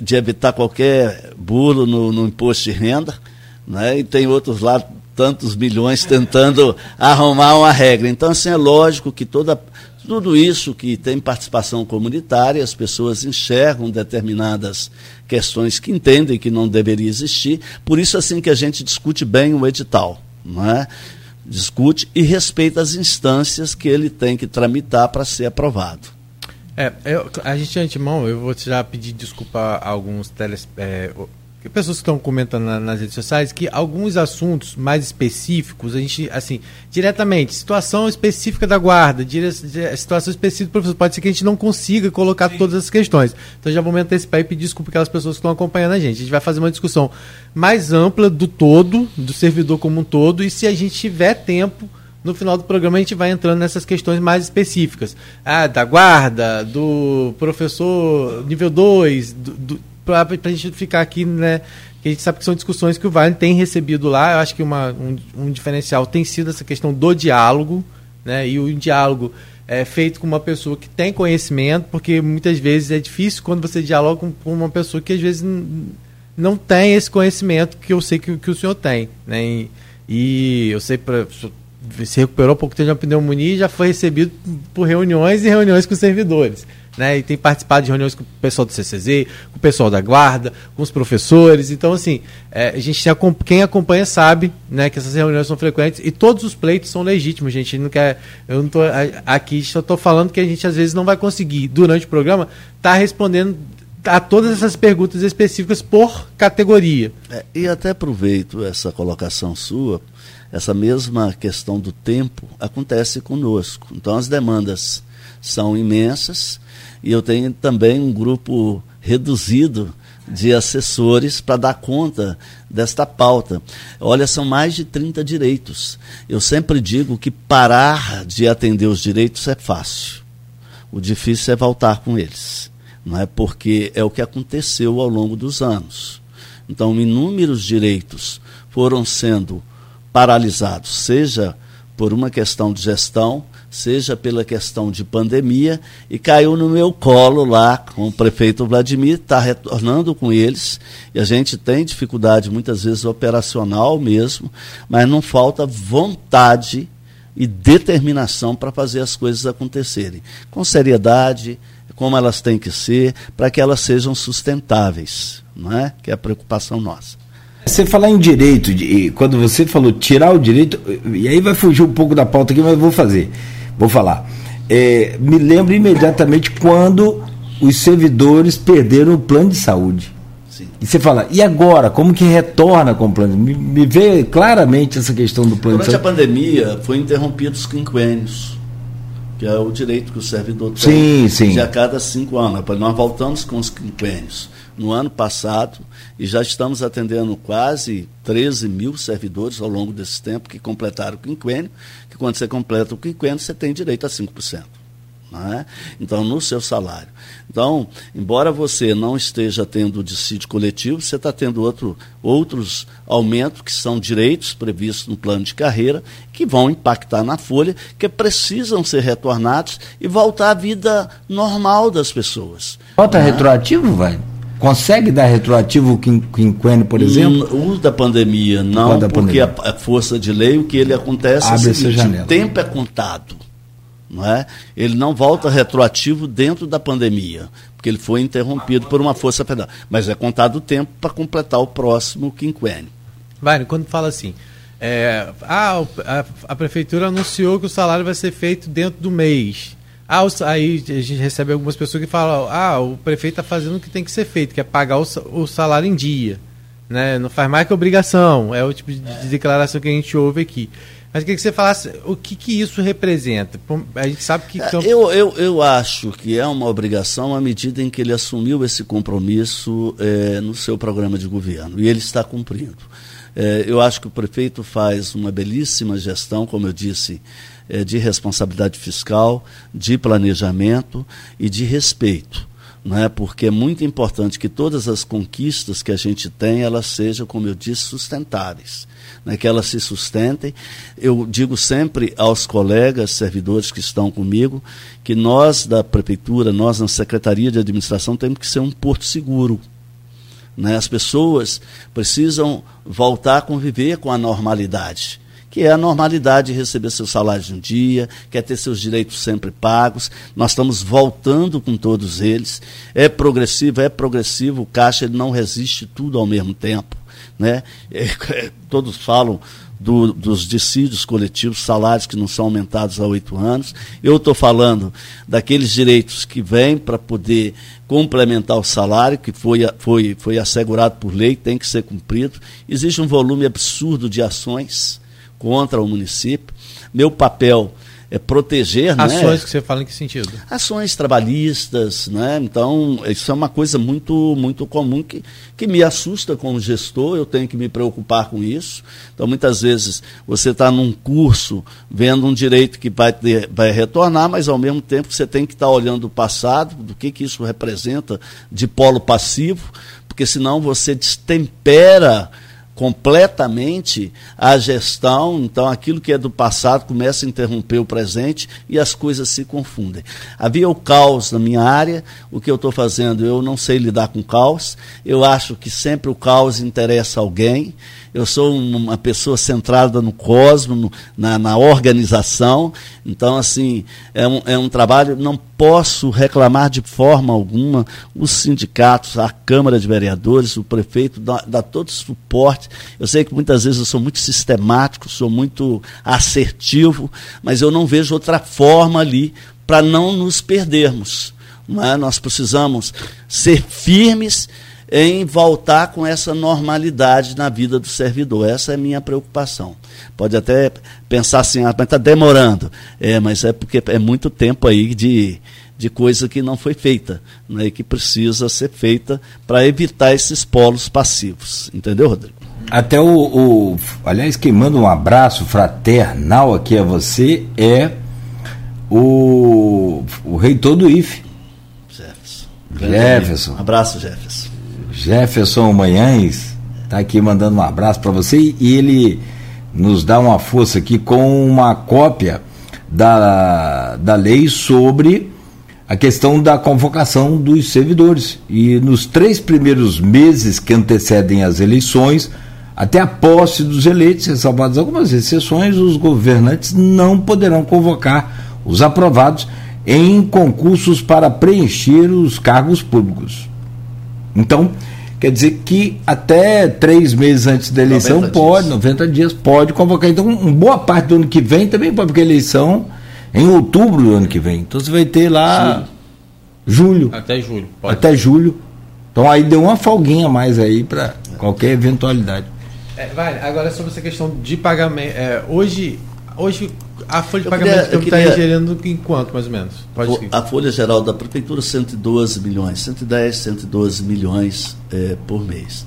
de evitar qualquer burro no, no imposto de renda. Né? E tem outros lá tantos milhões tentando arrumar uma regra. Então, assim, é lógico que toda, tudo isso que tem participação comunitária, as pessoas enxergam determinadas questões que entendem que não deveria existir. Por isso, assim, que a gente discute bem o edital. Não é? Discute e respeita as instâncias que ele tem que tramitar para ser aprovado. É, eu, a gente, antemão, eu vou já pedir desculpa a alguns teles, é, pessoas que estão comentando na, nas redes sociais que alguns assuntos mais específicos, a gente, assim, diretamente, situação específica da guarda, dire, situação específica do professor, pode ser que a gente não consiga colocar Sim. todas as questões. Então já vou me antecipar e pedir desculpa aquelas pessoas que estão acompanhando a gente. A gente vai fazer uma discussão mais ampla do todo, do servidor como um todo, e se a gente tiver tempo no final do programa a gente vai entrando nessas questões mais específicas. Ah, da guarda, do professor nível 2, do, do para a gente ficar aqui, né? Que a gente sabe que são discussões que o Vale tem recebido lá. Eu acho que uma, um, um diferencial tem sido essa questão do diálogo, né? E o diálogo é feito com uma pessoa que tem conhecimento, porque muitas vezes é difícil quando você dialoga com, com uma pessoa que às vezes não tem esse conhecimento que eu sei que, que o senhor tem, né? E, e eu sei para se recuperou pouco tempo de uma pneumonia e já foi recebido por reuniões e reuniões com servidores. Né, e tem participado de reuniões com o pessoal do CCZ, com o pessoal da guarda, com os professores. Então, assim, é, a gente quem acompanha sabe né, que essas reuniões são frequentes e todos os pleitos são legítimos, gente. Não quer, eu não tô aqui, só estou falando que a gente às vezes não vai conseguir, durante o programa, estar tá respondendo a todas essas perguntas específicas por categoria. É, e até aproveito essa colocação sua, essa mesma questão do tempo acontece conosco. Então as demandas são imensas e eu tenho também um grupo reduzido de assessores para dar conta desta pauta. Olha, são mais de 30 direitos. Eu sempre digo que parar de atender os direitos é fácil. O difícil é voltar com eles. Não é porque é o que aconteceu ao longo dos anos. Então, inúmeros direitos foram sendo paralisados, seja por uma questão de gestão, seja pela questão de pandemia, e caiu no meu colo lá com o prefeito Vladimir, está retornando com eles, e a gente tem dificuldade muitas vezes operacional mesmo, mas não falta vontade e determinação para fazer as coisas acontecerem. Com seriedade, como elas têm que ser, para que elas sejam sustentáveis, não é? Que é a preocupação nossa. Você falar em direito, e quando você falou tirar o direito, e aí vai fugir um pouco da pauta aqui, mas vou fazer. Vou falar. É, me lembro imediatamente quando os servidores perderam o plano de saúde. Sim. E você fala, e agora? Como que retorna com o plano? Me, me vê claramente essa questão do plano Durante de saúde. Durante a pandemia, foi interrompido os quinquênios, que é o direito que o servidor tem sim, sim. de a cada cinco anos. Nós voltamos com os quinquênios no ano passado e já estamos atendendo quase 13 mil servidores ao longo desse tempo que completaram o quinquênio, que quando você completa o quinquênio, você tem direito a 5%. É? Então, no seu salário. Então, embora você não esteja tendo o dissídio coletivo, você está tendo outro, outros aumentos que são direitos previstos no plano de carreira, que vão impactar na folha, que precisam ser retornados e voltar à vida normal das pessoas. Volta é? retroativo, vai? Consegue dar retroativo o quinquênio, por exemplo? O da pandemia, não, da porque pandemia. A, a, força de lei, o que ele acontece Abre é o seguinte, o tempo é contado. Não é? Ele não volta retroativo dentro da pandemia, porque ele foi interrompido por uma força federal. Mas é contado o tempo para completar o próximo quinquênio. Vai, quando fala assim, é, ah, a, a prefeitura anunciou que o salário vai ser feito dentro do mês. Ah, aí a gente recebe algumas pessoas que falam: ah, o prefeito está fazendo o que tem que ser feito, que é pagar o, o salário em dia. Né? Não faz mais que obrigação. É o tipo de, de declaração que a gente ouve aqui. Mas queria que você falasse o que, que isso representa. A gente sabe que. Campo... Eu, eu, eu acho que é uma obrigação à medida em que ele assumiu esse compromisso é, no seu programa de governo. E ele está cumprindo. É, eu acho que o prefeito faz uma belíssima gestão, como eu disse é, de responsabilidade fiscal, de planejamento e de respeito. Não é? Porque é muito importante que todas as conquistas que a gente tem, elas sejam, como eu disse, sustentáveis. Né? Que elas se sustentem. Eu digo sempre aos colegas, servidores que estão comigo, que nós da Prefeitura, nós na Secretaria de Administração, temos que ser um porto seguro. Né? As pessoas precisam voltar a conviver com a normalidade que é a normalidade de receber seu salário de um dia, quer ter seus direitos sempre pagos. Nós estamos voltando com todos eles. É progressivo, é progressivo, o Caixa ele não resiste tudo ao mesmo tempo. Né? É, é, todos falam do, dos dissídios coletivos, salários que não são aumentados há oito anos. Eu estou falando daqueles direitos que vêm para poder complementar o salário, que foi, foi, foi assegurado por lei, tem que ser cumprido. Existe um volume absurdo de ações contra o município. Meu papel é proteger. Né? Ações né? que você fala em que sentido? Ações trabalhistas, né? Então, isso é uma coisa muito, muito comum que, que me assusta como gestor, eu tenho que me preocupar com isso. Então, muitas vezes, você está num curso vendo um direito que vai, ter, vai retornar, mas ao mesmo tempo você tem que estar tá olhando o passado, do que, que isso representa de polo passivo, porque senão você destempera completamente a gestão, então aquilo que é do passado começa a interromper o presente e as coisas se confundem. Havia o caos na minha área, o que eu estou fazendo, eu não sei lidar com caos, eu acho que sempre o caos interessa alguém, eu sou uma pessoa centrada no cosmos, no, na, na, organização. Então, assim, é um, é um trabalho, não posso reclamar de forma alguma. Os sindicatos, a Câmara de Vereadores, o prefeito, dá, dá todo suporte. Eu sei que muitas vezes eu sou muito sistemático, sou muito assertivo, mas eu não vejo outra forma ali para não nos perdermos. É? Nós precisamos ser firmes em voltar com essa normalidade na vida do servidor. Essa é a minha preocupação. Pode até pensar assim, ah, mas está demorando. É, mas é porque é muito tempo aí de, de coisa que não foi feita, né, e que precisa ser feita para evitar esses polos passivos. Entendeu, Rodrigo? Até o, o. Aliás, quem manda um abraço fraternal aqui a você é o, o reitor do IFE. Jefferson. Jefferson. Um abraço, Jefferson. Jefferson Manhães está aqui mandando um abraço para você e ele nos dá uma força aqui com uma cópia da, da lei sobre a questão da convocação dos servidores. E nos três primeiros meses que antecedem as eleições, até a posse dos eleitos, ressalvadas algumas exceções, os governantes não poderão convocar os aprovados em concursos para preencher os cargos públicos. Então, quer dizer que até três meses antes da eleição 90 pode, dias. 90 dias, pode convocar. Então, uma boa parte do ano que vem também pode, porque a eleição é em outubro do ano que vem. Então você vai ter lá Sim. julho. Até julho. Pode. Até julho. Então aí deu uma folguinha a mais aí para qualquer eventualidade. É, vai, agora sobre essa questão de pagamento. É, hoje, hoje a folha de eu pagamento queria, está queria... gerando em quanto, mais ou menos? Pode a folha geral da prefeitura, 112 milhões, 110, 112 milhões é, por mês.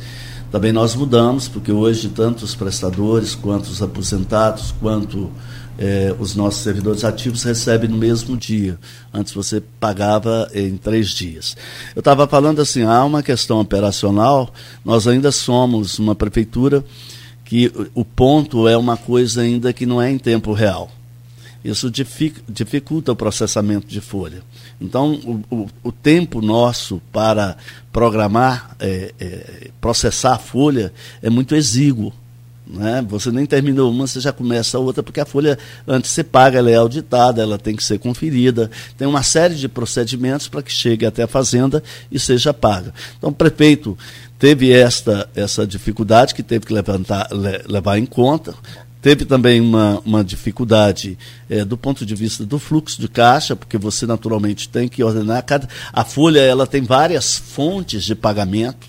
Também nós mudamos, porque hoje tanto os prestadores, quanto os aposentados, quanto é, os nossos servidores ativos recebem no mesmo dia. Antes você pagava em três dias. Eu estava falando assim, há uma questão operacional, nós ainda somos uma prefeitura que o ponto é uma coisa ainda que não é em tempo real. Isso dificulta o processamento de folha. Então, o, o, o tempo nosso para programar, é, é, processar a folha é muito exíguo. Né? Você nem terminou uma, você já começa a outra, porque a folha, antes você paga, ela é auditada, ela tem que ser conferida, tem uma série de procedimentos para que chegue até a fazenda e seja paga. Então, prefeito teve esta essa dificuldade que teve que levantar, le, levar em conta. Teve também uma, uma dificuldade é, do ponto de vista do fluxo de caixa, porque você naturalmente tem que ordenar. Cada, a folha ela tem várias fontes de pagamento,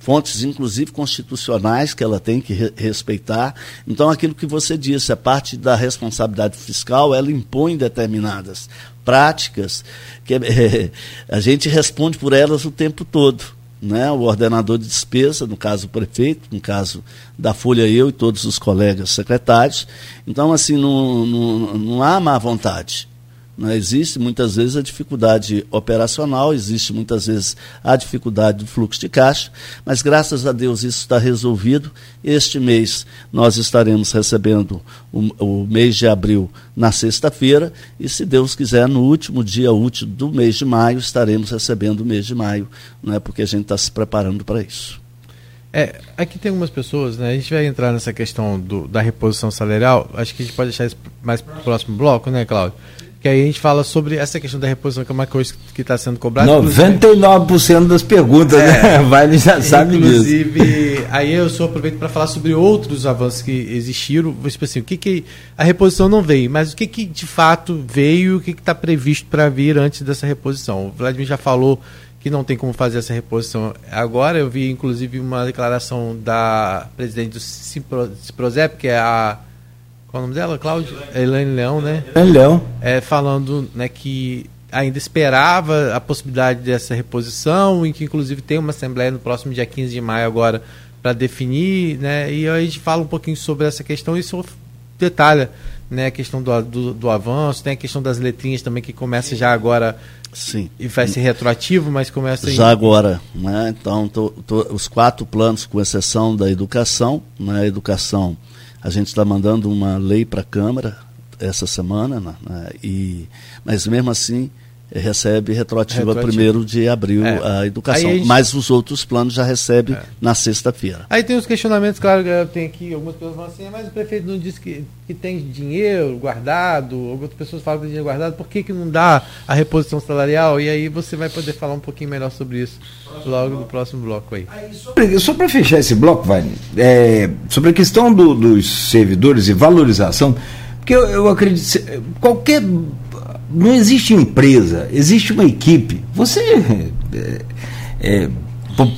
fontes inclusive constitucionais que ela tem que re respeitar. Então, aquilo que você disse, a parte da responsabilidade fiscal, ela impõe determinadas práticas que é, <laughs> a gente responde por elas o tempo todo né, o ordenador de despesa, no caso o prefeito, no caso da Folha eu e todos os colegas secretários. Então, assim, não, não, não há má vontade. Não existe muitas vezes a dificuldade operacional, existe muitas vezes a dificuldade do fluxo de caixa, mas graças a Deus isso está resolvido. Este mês nós estaremos recebendo o, o mês de abril na sexta-feira e, se Deus quiser, no último dia útil do mês de maio estaremos recebendo o mês de maio, não é porque a gente está se preparando para isso. É, aqui tem algumas pessoas, né? A gente vai entrar nessa questão do, da reposição salarial. Acho que a gente pode deixar isso mais próximo bloco, né, Cláudio? Que aí a gente fala sobre essa questão da reposição, que é uma coisa que está sendo cobrada. 99% das perguntas, é, <laughs> né? Vai já sabe inclusive, disso. Inclusive, aí eu só aproveito para falar sobre outros avanços que existiram. Tipo assim, o que, que a reposição não veio, mas o que, que de fato veio, o que está previsto para vir antes dessa reposição. O Vladimir já falou que não tem como fazer essa reposição agora. Eu vi, inclusive, uma declaração da presidente do Ciprozep, que é a qual é o nome dela, Cláudio? Elaine Leão, né? Elaine Leão. É, falando né, que ainda esperava a possibilidade dessa reposição, e que inclusive tem uma assembleia no próximo dia 15 de maio agora para definir, né? E aí a gente fala um pouquinho sobre essa questão e isso detalha né, a questão do, do, do, avanço, tem a questão das letrinhas também que começa já agora Sim. e vai ser retroativo, mas começa já em... agora, né? Então tô, tô, os quatro planos, com exceção da educação, né? Educação, a gente está mandando uma lei para a Câmara essa semana, né? e mas mesmo assim recebe retroativa primeiro de abril é. a educação, a gente... mas os outros planos já recebe é. na sexta-feira. Aí tem os questionamentos, claro, tem aqui algumas pessoas falam assim, mas o prefeito não disse que, que tem dinheiro guardado, outras pessoas falam que tem dinheiro guardado, por que, que não dá a reposição salarial? E aí você vai poder falar um pouquinho melhor sobre isso logo no próximo bloco aí. aí só para fechar esse bloco, Vale, é, sobre a questão do, dos servidores e valorização, porque eu, eu acredito, qualquer não existe empresa, existe uma equipe. Você é, é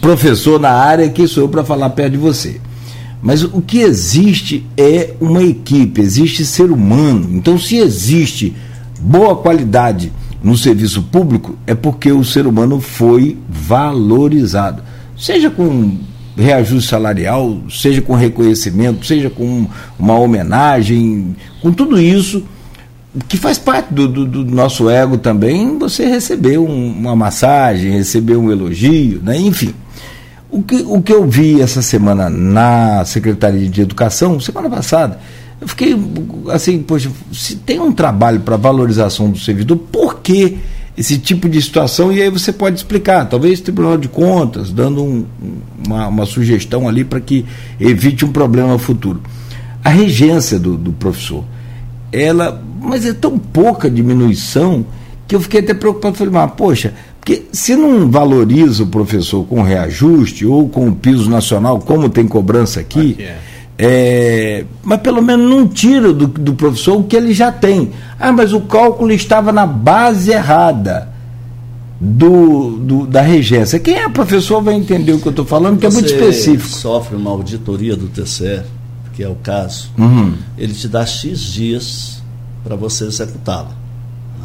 professor na área que sou eu para falar perto de você. Mas o que existe é uma equipe, existe ser humano. Então, se existe boa qualidade no serviço público, é porque o ser humano foi valorizado. Seja com reajuste salarial, seja com reconhecimento, seja com uma homenagem, com tudo isso que faz parte do, do, do, nosso ego também, você receber um, uma massagem, receber um elogio, né? enfim. O que, o que eu vi essa semana na Secretaria de Educação, semana passada, eu fiquei assim, poxa, se tem um trabalho para valorização do servidor, por que esse tipo de situação? E aí você pode explicar, talvez Tribunal de Contas, dando um, uma, uma sugestão ali para que evite um problema futuro. A regência do, do professor ela, mas é tão pouca diminuição que eu fiquei até preocupado, falei, mas poxa, porque se não valoriza o professor com reajuste ou com o piso nacional, como tem cobrança aqui, aqui é. É, mas pelo menos não tira do, do professor o que ele já tem. Ah, mas o cálculo estava na base errada do, do, da regência. Quem é professor vai entender o que eu estou falando, que Você é muito específico. sofre uma auditoria do TCE que é o caso, uhum. ele te dá X dias para você executá-la.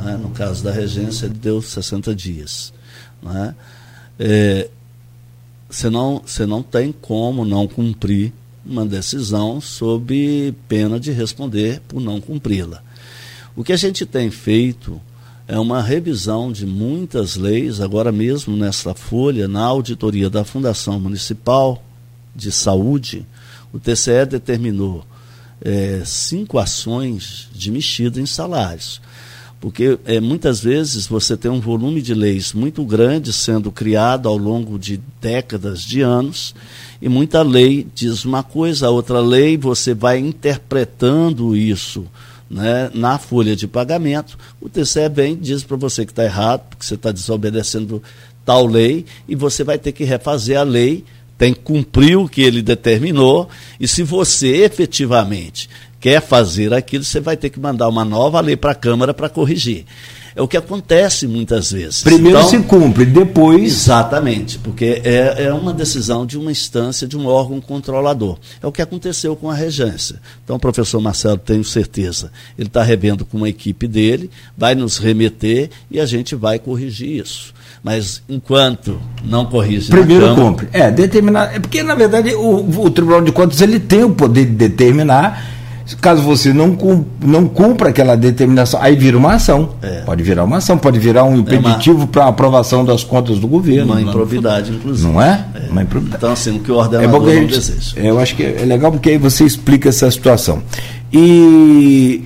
Né? No caso da regência, ele deu 60 dias. Né? É, você, não, você não tem como não cumprir uma decisão sob pena de responder por não cumpri-la. O que a gente tem feito é uma revisão de muitas leis, agora mesmo nesta folha, na auditoria da Fundação Municipal de Saúde, o TCE determinou é, cinco ações de mexida em salários. Porque é, muitas vezes você tem um volume de leis muito grande sendo criado ao longo de décadas de anos, e muita lei diz uma coisa, a outra lei você vai interpretando isso né, na folha de pagamento. O TCE vem diz para você que está errado, porque você está desobedecendo tal lei, e você vai ter que refazer a lei tem que cumprir o que ele determinou, e se você efetivamente quer fazer aquilo, você vai ter que mandar uma nova lei para a Câmara para corrigir. É o que acontece muitas vezes. Primeiro então, se cumpre, depois. Exatamente, porque é, é uma decisão de uma instância, de um órgão controlador. É o que aconteceu com a regência. Então, o professor Marcelo, tenho certeza, ele está revendo com uma equipe dele, vai nos remeter e a gente vai corrigir isso. Mas enquanto não corrige Primeiro Câmara, cumpre. É, determinar. É porque, na verdade, o, o Tribunal de Contas ele tem o poder de determinar. Caso você não, não cumpra aquela determinação, aí vira uma ação. É. Pode virar uma ação, pode virar um impeditivo é para aprovação das contas do governo. Uma improvidade, inclusive. Não é? é? Uma improvidade. Então, assim, o que o ordenador é gente, não deseja. Eu acho que é legal porque aí você explica essa situação. E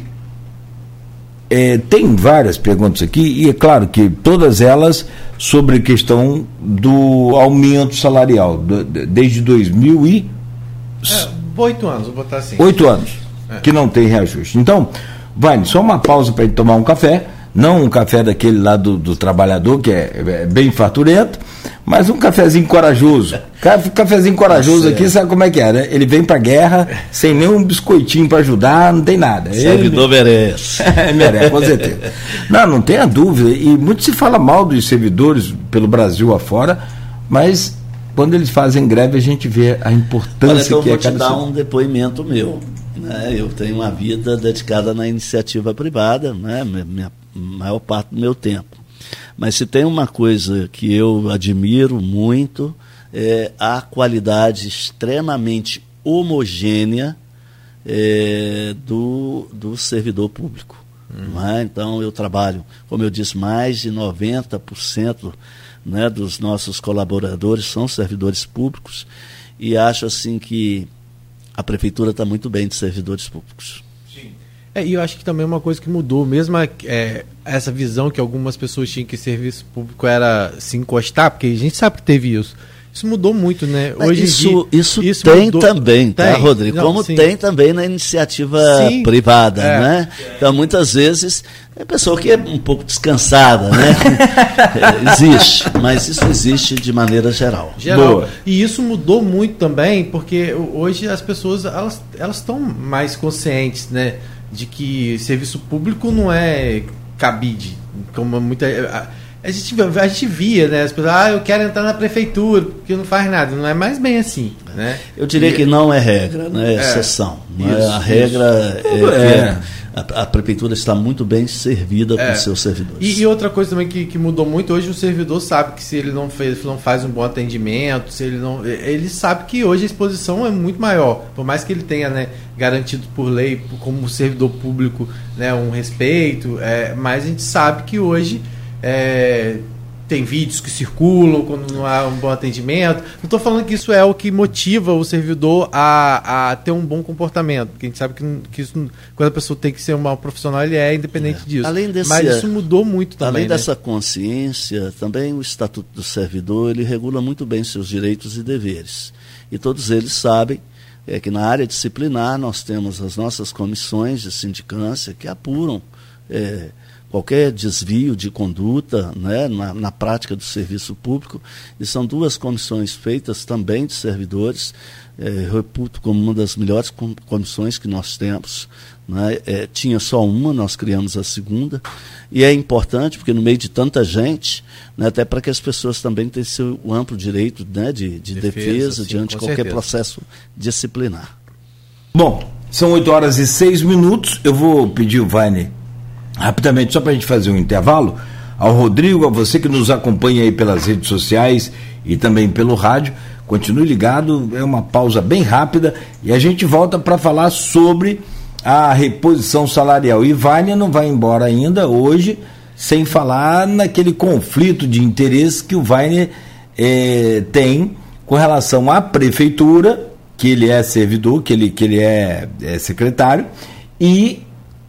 é, tem várias perguntas aqui, e é claro que todas elas sobre questão do aumento salarial, do, desde 2000 e... É, oito anos, vou botar assim. Oito anos, é. que não tem reajuste. Então, vai, só uma pausa para gente tomar um café, não um café daquele lá do, do trabalhador, que é, é bem faturento, mas um cafezinho corajoso. Cafezinho corajoso aqui, sabe como é que é, né? Ele vem pra guerra sem nenhum biscoitinho para ajudar, não tem nada. Servidor Ele... <laughs> merece. merece, com certeza. Não, não tenha dúvida. E muito se fala mal dos servidores pelo Brasil afora, mas quando eles fazem greve a gente vê a importância Olha, então que é cada. Eu vou te dar um depoimento meu. Né? Eu tenho uma vida dedicada na iniciativa privada, né? minha maior parte do meu tempo. Mas se tem uma coisa que eu admiro muito, é a qualidade extremamente homogênea é, do, do servidor público. Uhum. É? Então, eu trabalho, como eu disse, mais de 90% né, dos nossos colaboradores são servidores públicos e acho assim que a prefeitura está muito bem de servidores públicos. É, e eu acho que também uma coisa que mudou, mesmo é, essa visão que algumas pessoas tinham que serviço público era se encostar, porque a gente sabe que teve isso. Isso mudou muito, né? Hoje isso, dia, isso, isso, tem mudou. também, tá, tem. Rodrigo? Não, Como sim. tem também na iniciativa sim. privada, é. né? Então, muitas vezes, é pessoa que é um pouco descansada, né? <laughs> existe, mas isso existe de maneira geral. Geral. Boa. E isso mudou muito também, porque hoje as pessoas, elas estão mais conscientes, né? De que serviço público não é cabide, como muita a gente, a gente via, né? As pessoas, ah, eu quero entrar na prefeitura, porque não faz nada. Não é mais bem assim, né? Eu diria e... que não é regra, né? É, é exceção. Isso, é? A regra isso. é, é. A, a, prefeitura está muito bem servida é. com seus servidores. E, e, outra coisa também que, que mudou muito, hoje o servidor sabe que se ele não, fez, não faz um bom atendimento, se ele não. Ele sabe que hoje a exposição é muito maior. Por mais que ele tenha né, garantido por lei, como servidor público, né, um respeito, é, mas a gente sabe que hoje é, tem vídeos que circulam quando não há um bom atendimento. Não estou falando que isso é o que motiva o servidor a, a ter um bom comportamento, porque a gente sabe que, que isso, quando a pessoa tem que ser um profissional, ele é independente é. disso. Além desse, Mas isso mudou muito também. Além né? dessa consciência, também o Estatuto do Servidor ele regula muito bem seus direitos e deveres. E todos eles sabem é, que na área disciplinar nós temos as nossas comissões de sindicância que apuram. É, qualquer desvio de conduta né, na, na, prática do serviço público. E são duas comissões feitas também de servidores. É, reputo como uma das melhores comissões que nós temos. Né? É, tinha só uma, nós criamos a segunda. E é importante, porque no meio de tanta gente, né, até para que as pessoas também tenham seu amplo direito né, de, de defesa, defesa sim, diante de qualquer certeza. processo disciplinar. Bom, são 8 horas e 6 minutos. Eu vou pedir o Vaine Rapidamente, só para a gente fazer um intervalo, ao Rodrigo, a você que nos acompanha aí pelas redes sociais e também pelo rádio, continue ligado, é uma pausa bem rápida e a gente volta para falar sobre a reposição salarial. E Vânia não vai embora ainda hoje, sem falar naquele conflito de interesse que o Weiner eh, tem com relação à prefeitura, que ele é servidor, que ele, que ele é, é secretário, e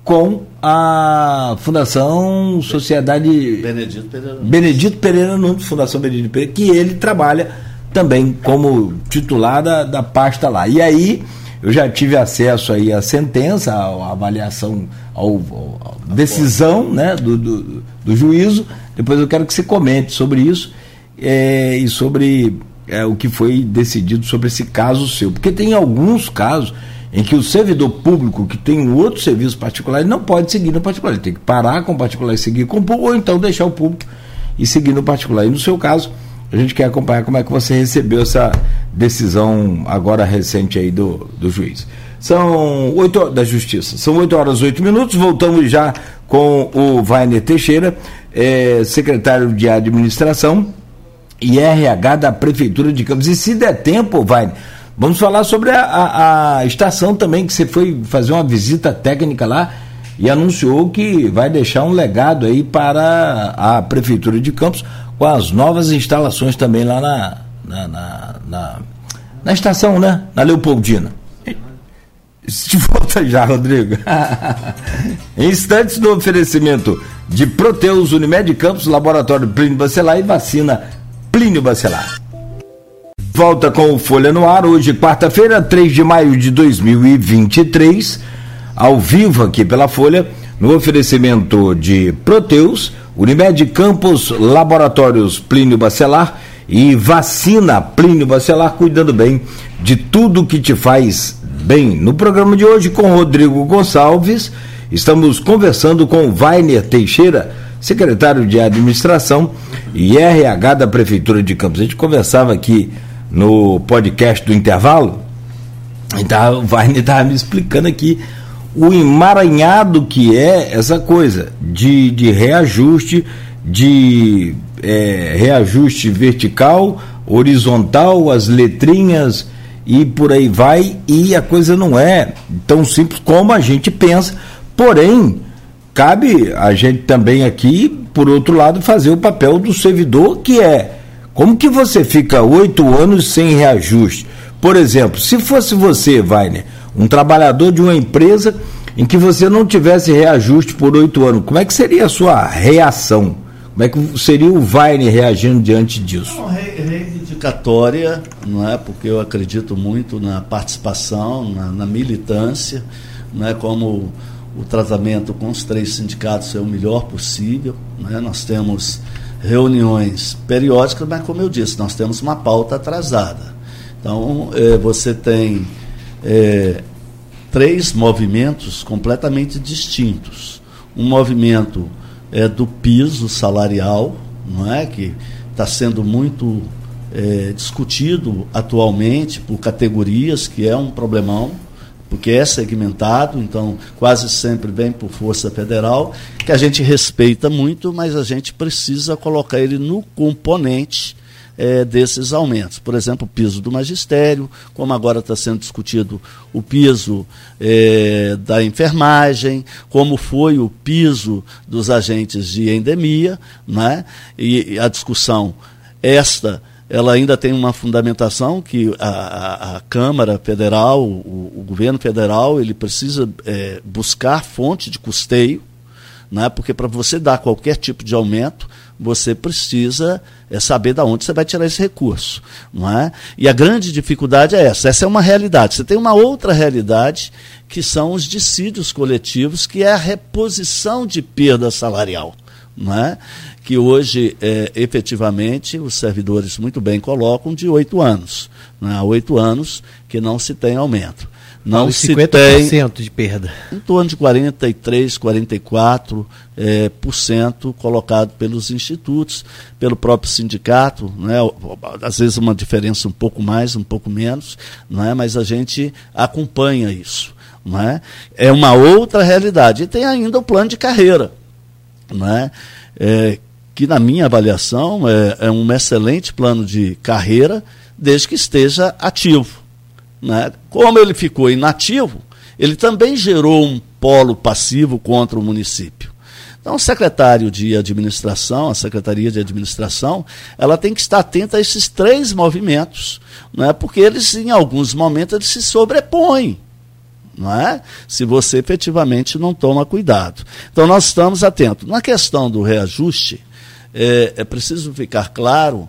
com a Fundação Sociedade Benedito Pereira. Benedito Pereira Nunes, Fundação Benedito Pereira, que ele trabalha também como titular da, da pasta lá. E aí eu já tive acesso aí à sentença, à avaliação, à decisão né, do, do, do, juízo. Depois eu quero que você comente sobre isso é, e sobre é, o que foi decidido sobre esse caso seu. Porque tem alguns casos em que o servidor público que tem um outro serviço particular não pode seguir no particular, ele tem que parar com o particular e seguir com o público, ou então deixar o público e seguir no particular. E no seu caso, a gente quer acompanhar como é que você recebeu essa decisão agora recente aí do, do juiz. São oito da justiça. São 8 horas oito minutos. Voltamos já com o Vainer Teixeira, é, secretário de administração e RH da Prefeitura de Campos. E se der tempo, Vainer Vamos falar sobre a, a, a, estação também, que você foi fazer uma visita técnica lá e anunciou que vai deixar um legado aí para a Prefeitura de Campos com as novas instalações também lá na, na, na, na, na estação, né? Na Leopoldina. De volta já, Rodrigo. <laughs> instantes do oferecimento de Proteus Unimed Campos, Laboratório Plínio Bacelar e Vacina Plínio Bacelar. Volta com o Folha no Ar, hoje, quarta-feira, 3 de maio de 2023, ao vivo aqui pela Folha, no oferecimento de Proteus, Unimed Campos, Laboratórios Plínio Bacelar e Vacina Plínio Bacelar, cuidando bem de tudo que te faz bem. No programa de hoje, com Rodrigo Gonçalves, estamos conversando com Vainer Teixeira, secretário de Administração e RH da Prefeitura de Campos. A gente conversava aqui no podcast do intervalo, então o Wagner estava me explicando aqui o emaranhado que é essa coisa de, de reajuste, de é, reajuste vertical, horizontal, as letrinhas e por aí vai, e a coisa não é tão simples como a gente pensa. Porém, cabe a gente também aqui, por outro lado, fazer o papel do servidor, que é como que você fica oito anos sem reajuste? Por exemplo, se fosse você, Weiner, um trabalhador de uma empresa em que você não tivesse reajuste por oito anos, como é que seria a sua reação? Como é que seria o Weiner reagindo diante disso? Uma reivindicatória, não é? Porque eu acredito muito na participação, na, na militância, não é? Como o tratamento com os três sindicatos é o melhor possível, né? Nós temos reuniões periódicas, mas como eu disse, nós temos uma pauta atrasada. Então, é, você tem é, três movimentos completamente distintos. Um movimento é do piso salarial, não é que está sendo muito é, discutido atualmente por categorias, que é um problemão, porque é segmentado, então quase sempre vem por força federal, que a gente respeita muito, mas a gente precisa colocar ele no componente é, desses aumentos. Por exemplo, o piso do magistério, como agora está sendo discutido o piso é, da enfermagem, como foi o piso dos agentes de endemia, né? e, e a discussão esta ela ainda tem uma fundamentação que a, a, Câmara Federal, o, o, governo federal, ele precisa é, buscar fonte de custeio, né? porque para você dar qualquer tipo de aumento, você precisa é, saber de onde você vai tirar esse recurso. Não é? E a grande dificuldade é essa. Essa é uma realidade. Você tem uma outra realidade, que são os dissídios coletivos, que é a reposição de perda salarial. Não é? Que hoje, é, efetivamente, os servidores muito bem colocam de oito anos. Né? Há oito anos que não se tem aumento não se 50% tem, de perda. Em torno de 43, 44% é, por cento colocado pelos institutos, pelo próprio sindicato, né? às vezes uma diferença um pouco mais, um pouco menos, né? mas a gente acompanha isso. Né? É uma outra realidade. E tem ainda o plano de carreira, né? É, que na minha avaliação é, é um excelente plano de carreira, desde que esteja ativo. Né? Como ele ficou inativo, ele também gerou um polo passivo contra o município. Então, o secretário de administração, a secretaria de administração, ela tem que estar atenta a esses três movimentos, não é? porque eles, em alguns momentos, eles se sobrepõem. Não é? Se você efetivamente não toma cuidado. Então, nós estamos atentos. Na questão do reajuste, é, é preciso ficar claro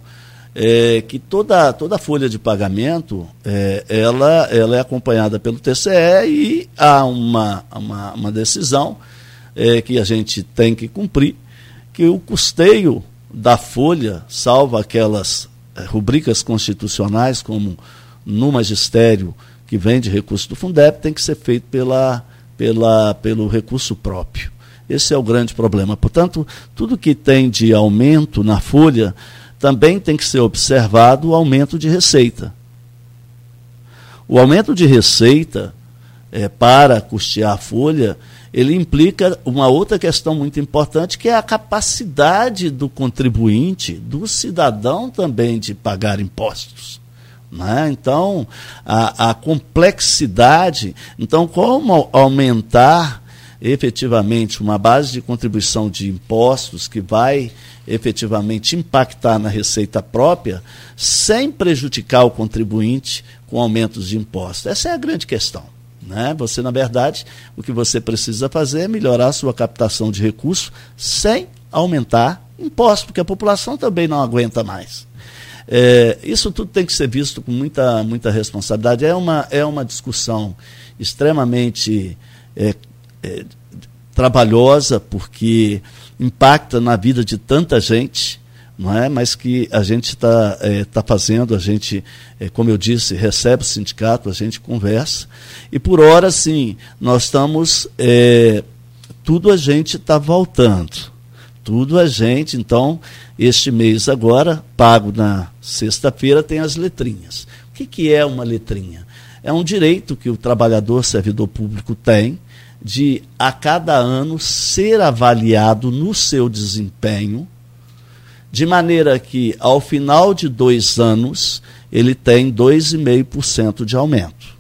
é, que toda, toda folha de pagamento é, ela, ela é acompanhada pelo TCE e há uma, uma, uma decisão é, que a gente tem que cumprir, que o custeio da folha, salvo aquelas é, rubricas constitucionais, como no magistério que vem de recurso do Fundeb, tem que ser feito pela, pela, pelo recurso próprio. Esse é o grande problema. Portanto, tudo que tem de aumento na folha também tem que ser observado o aumento de receita. O aumento de receita é, para custear a folha, ele implica uma outra questão muito importante, que é a capacidade do contribuinte, do cidadão também, de pagar impostos. Né? Então, a, a complexidade. Então, como aumentar efetivamente uma base de contribuição de impostos que vai efetivamente impactar na receita própria, sem prejudicar o contribuinte com aumentos de impostos? Essa é a grande questão. Né? Você, na verdade, o que você precisa fazer é melhorar a sua captação de recursos sem aumentar impostos, porque a população também não aguenta mais. É, isso tudo tem que ser visto com muita, muita responsabilidade. É uma, é uma discussão extremamente é, é, trabalhosa, porque impacta na vida de tanta gente, não é? mas que a gente está é, tá fazendo, a gente, é, como eu disse, recebe o sindicato, a gente conversa, e por hora, sim, nós estamos, é, tudo a gente está voltando, tudo a gente, então, este mês agora, pago na sexta-feira, tem as letrinhas. O que, que é uma letrinha? É um direito que o trabalhador servidor público tem, de a cada ano ser avaliado no seu desempenho de maneira que, ao final de dois anos, ele tem 2,5% de aumento.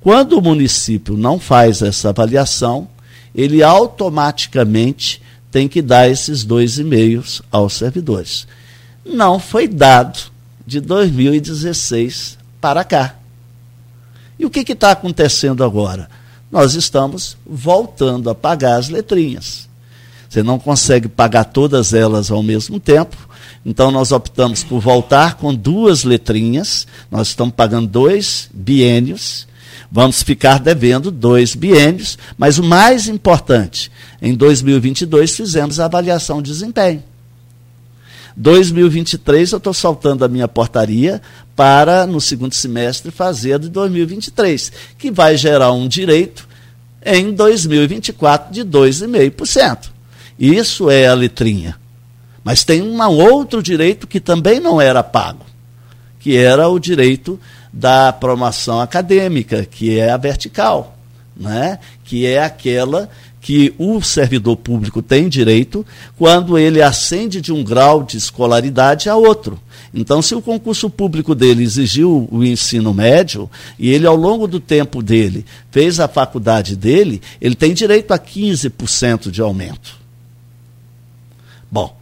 Quando o município não faz essa avaliação, ele automaticamente tem que dar esses 2,5% aos servidores. Não foi dado de 2016 para cá. E o que está acontecendo agora? Nós estamos voltando a pagar as letrinhas. Você não consegue pagar todas elas ao mesmo tempo. Então nós optamos por voltar com duas letrinhas. Nós estamos pagando dois biênios. Vamos ficar devendo dois biênios, mas o mais importante, em 2022 fizemos a avaliação de desempenho. 2023 eu estou saltando a minha portaria para, no segundo semestre, fazer a de 2023, que vai gerar um direito em 2024 de 2,5%. Isso é a letrinha. Mas tem um outro direito que também não era pago, que era o direito da promoção acadêmica, que é a vertical, né? que é aquela que o servidor público tem direito quando ele ascende de um grau de escolaridade a outro. Então, se o concurso público dele exigiu o ensino médio e ele, ao longo do tempo dele, fez a faculdade dele, ele tem direito a 15% de aumento. Bom,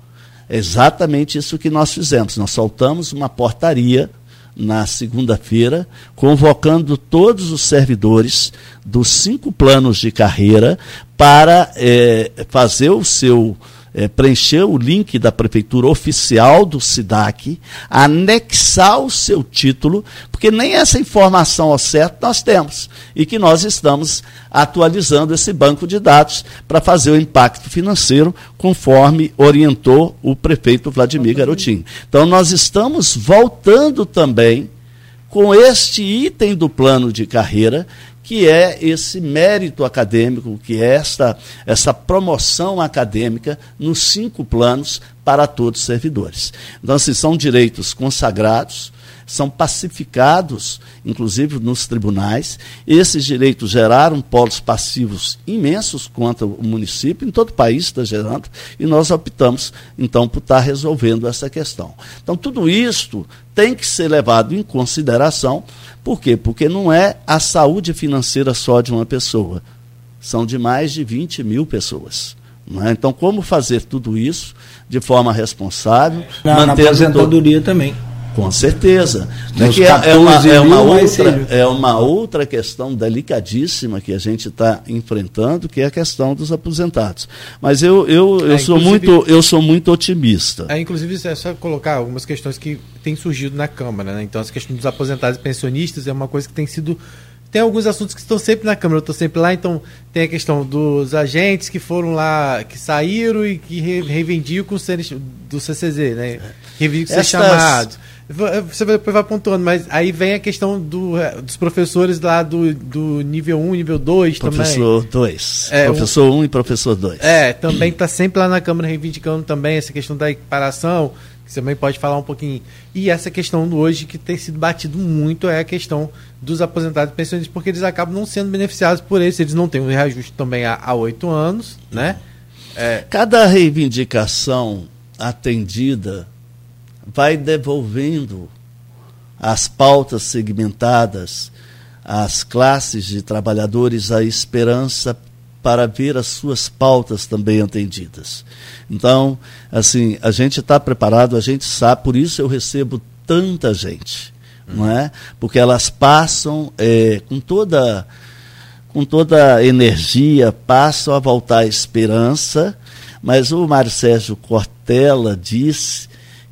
é exatamente isso que nós fizemos. Nós soltamos uma portaria na segunda-feira, convocando todos os servidores dos cinco planos de carreira para é, fazer o seu é, preencher o link da prefeitura oficial do SIDAC, anexar o seu título, porque nem essa informação ao certo nós temos. E que nós estamos atualizando esse banco de dados para fazer o impacto financeiro conforme orientou o prefeito Vladimir Garotinho. Então nós estamos voltando também com este item do plano de carreira que é esse mérito acadêmico, que é esta, essa promoção acadêmica nos cinco planos para todos os servidores. Então, assim, são direitos consagrados, são pacificados, inclusive nos tribunais. Esses direitos geraram polos passivos imensos contra o município, em todo o país está gerando, e nós optamos, então, por estar resolvendo essa questão. Então, tudo isto tem que ser levado em consideração por quê? Porque não é a saúde financeira só de uma pessoa, são de mais de 20 mil pessoas. É? Então, como fazer tudo isso de forma responsável? Na, na aposentadoria também. Com certeza. Né, que é, é, uma, é, uma outra, é uma outra questão delicadíssima que a gente está enfrentando, que é a questão dos aposentados. Mas eu, eu, eu, é, sou, muito, eu sou muito otimista. É, inclusive, é só colocar algumas questões que têm surgido na Câmara. Né? Então, essa questão dos aposentados e pensionistas é uma coisa que tem sido tem alguns assuntos que estão sempre na Câmara, eu estou sempre lá, então tem a questão dos agentes que foram lá, que saíram e que reivindicam serem do CCZ, né? Reivindicam ser chamados. Você depois vai pontuando, mas aí vem a questão do, eh, dos professores lá do, do nível 1, nível 2 também. Professor 2. É, professor 1 um, e professor 2. É, também está sempre lá na Câmara reivindicando também essa questão da equiparação, que você também pode falar um pouquinho. E essa questão hoje que tem sido batido muito é a questão dos aposentados e pensionistas, porque eles acabam não sendo beneficiados por isso, eles não têm um reajuste também há oito anos, né? É... Cada reivindicação atendida vai devolvendo as pautas segmentadas às classes de trabalhadores a esperança para ver as suas pautas também atendidas. Então, assim, a gente está preparado, a gente sabe, por isso eu recebo tanta gente, não é? Porque elas passam é, com toda com toda energia, passam a voltar à esperança, mas o Mário Sérgio Cortella disse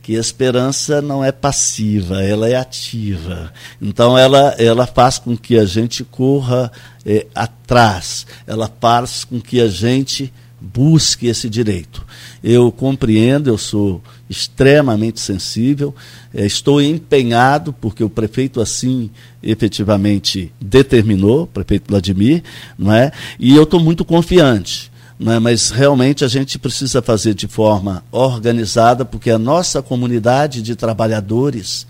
que a esperança não é passiva, ela é ativa. Então ela, ela faz com que a gente corra é, atrás, ela faz com que a gente busque esse direito. Eu compreendo, eu sou extremamente sensível, é, estou empenhado, porque o prefeito assim efetivamente determinou, o prefeito Vladimir, não é? e eu estou muito confiante né? mas realmente a gente precisa fazer de forma organizada, porque a nossa comunidade de trabalhadores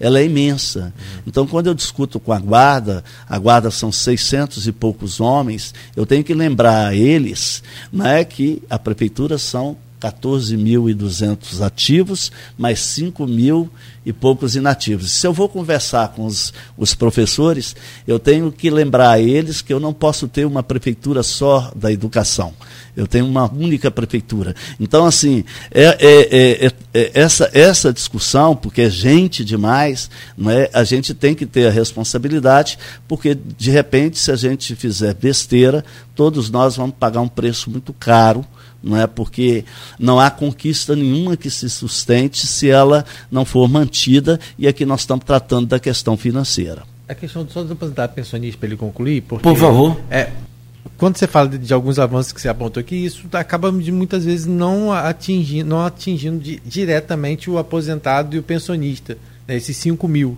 ela é imensa. Então, quando eu discuto com a guarda, a guarda são 600 e poucos homens, eu tenho que lembrar a eles né, que a prefeitura são 14.200 ativos, mais 5 mil e poucos inativos. Se eu vou conversar com os, os professores, eu tenho que lembrar a eles que eu não posso ter uma prefeitura só da educação. Eu tenho uma única prefeitura. Então, assim, é, é, é, é, essa, essa discussão, porque é gente demais, não é? a gente tem que ter a responsabilidade, porque, de repente, se a gente fizer besteira, todos nós vamos pagar um preço muito caro não é porque não há conquista nenhuma que se sustente se ela não for mantida e aqui nós estamos tratando da questão financeira. A questão só do aposentado pensionista para ele concluir, porque por favor. É, quando você fala de, de, alguns avanços que você apontou aqui, isso acaba de muitas vezes não atingindo, não atingindo di, diretamente o aposentado e o pensionista, né, esses 5 mil.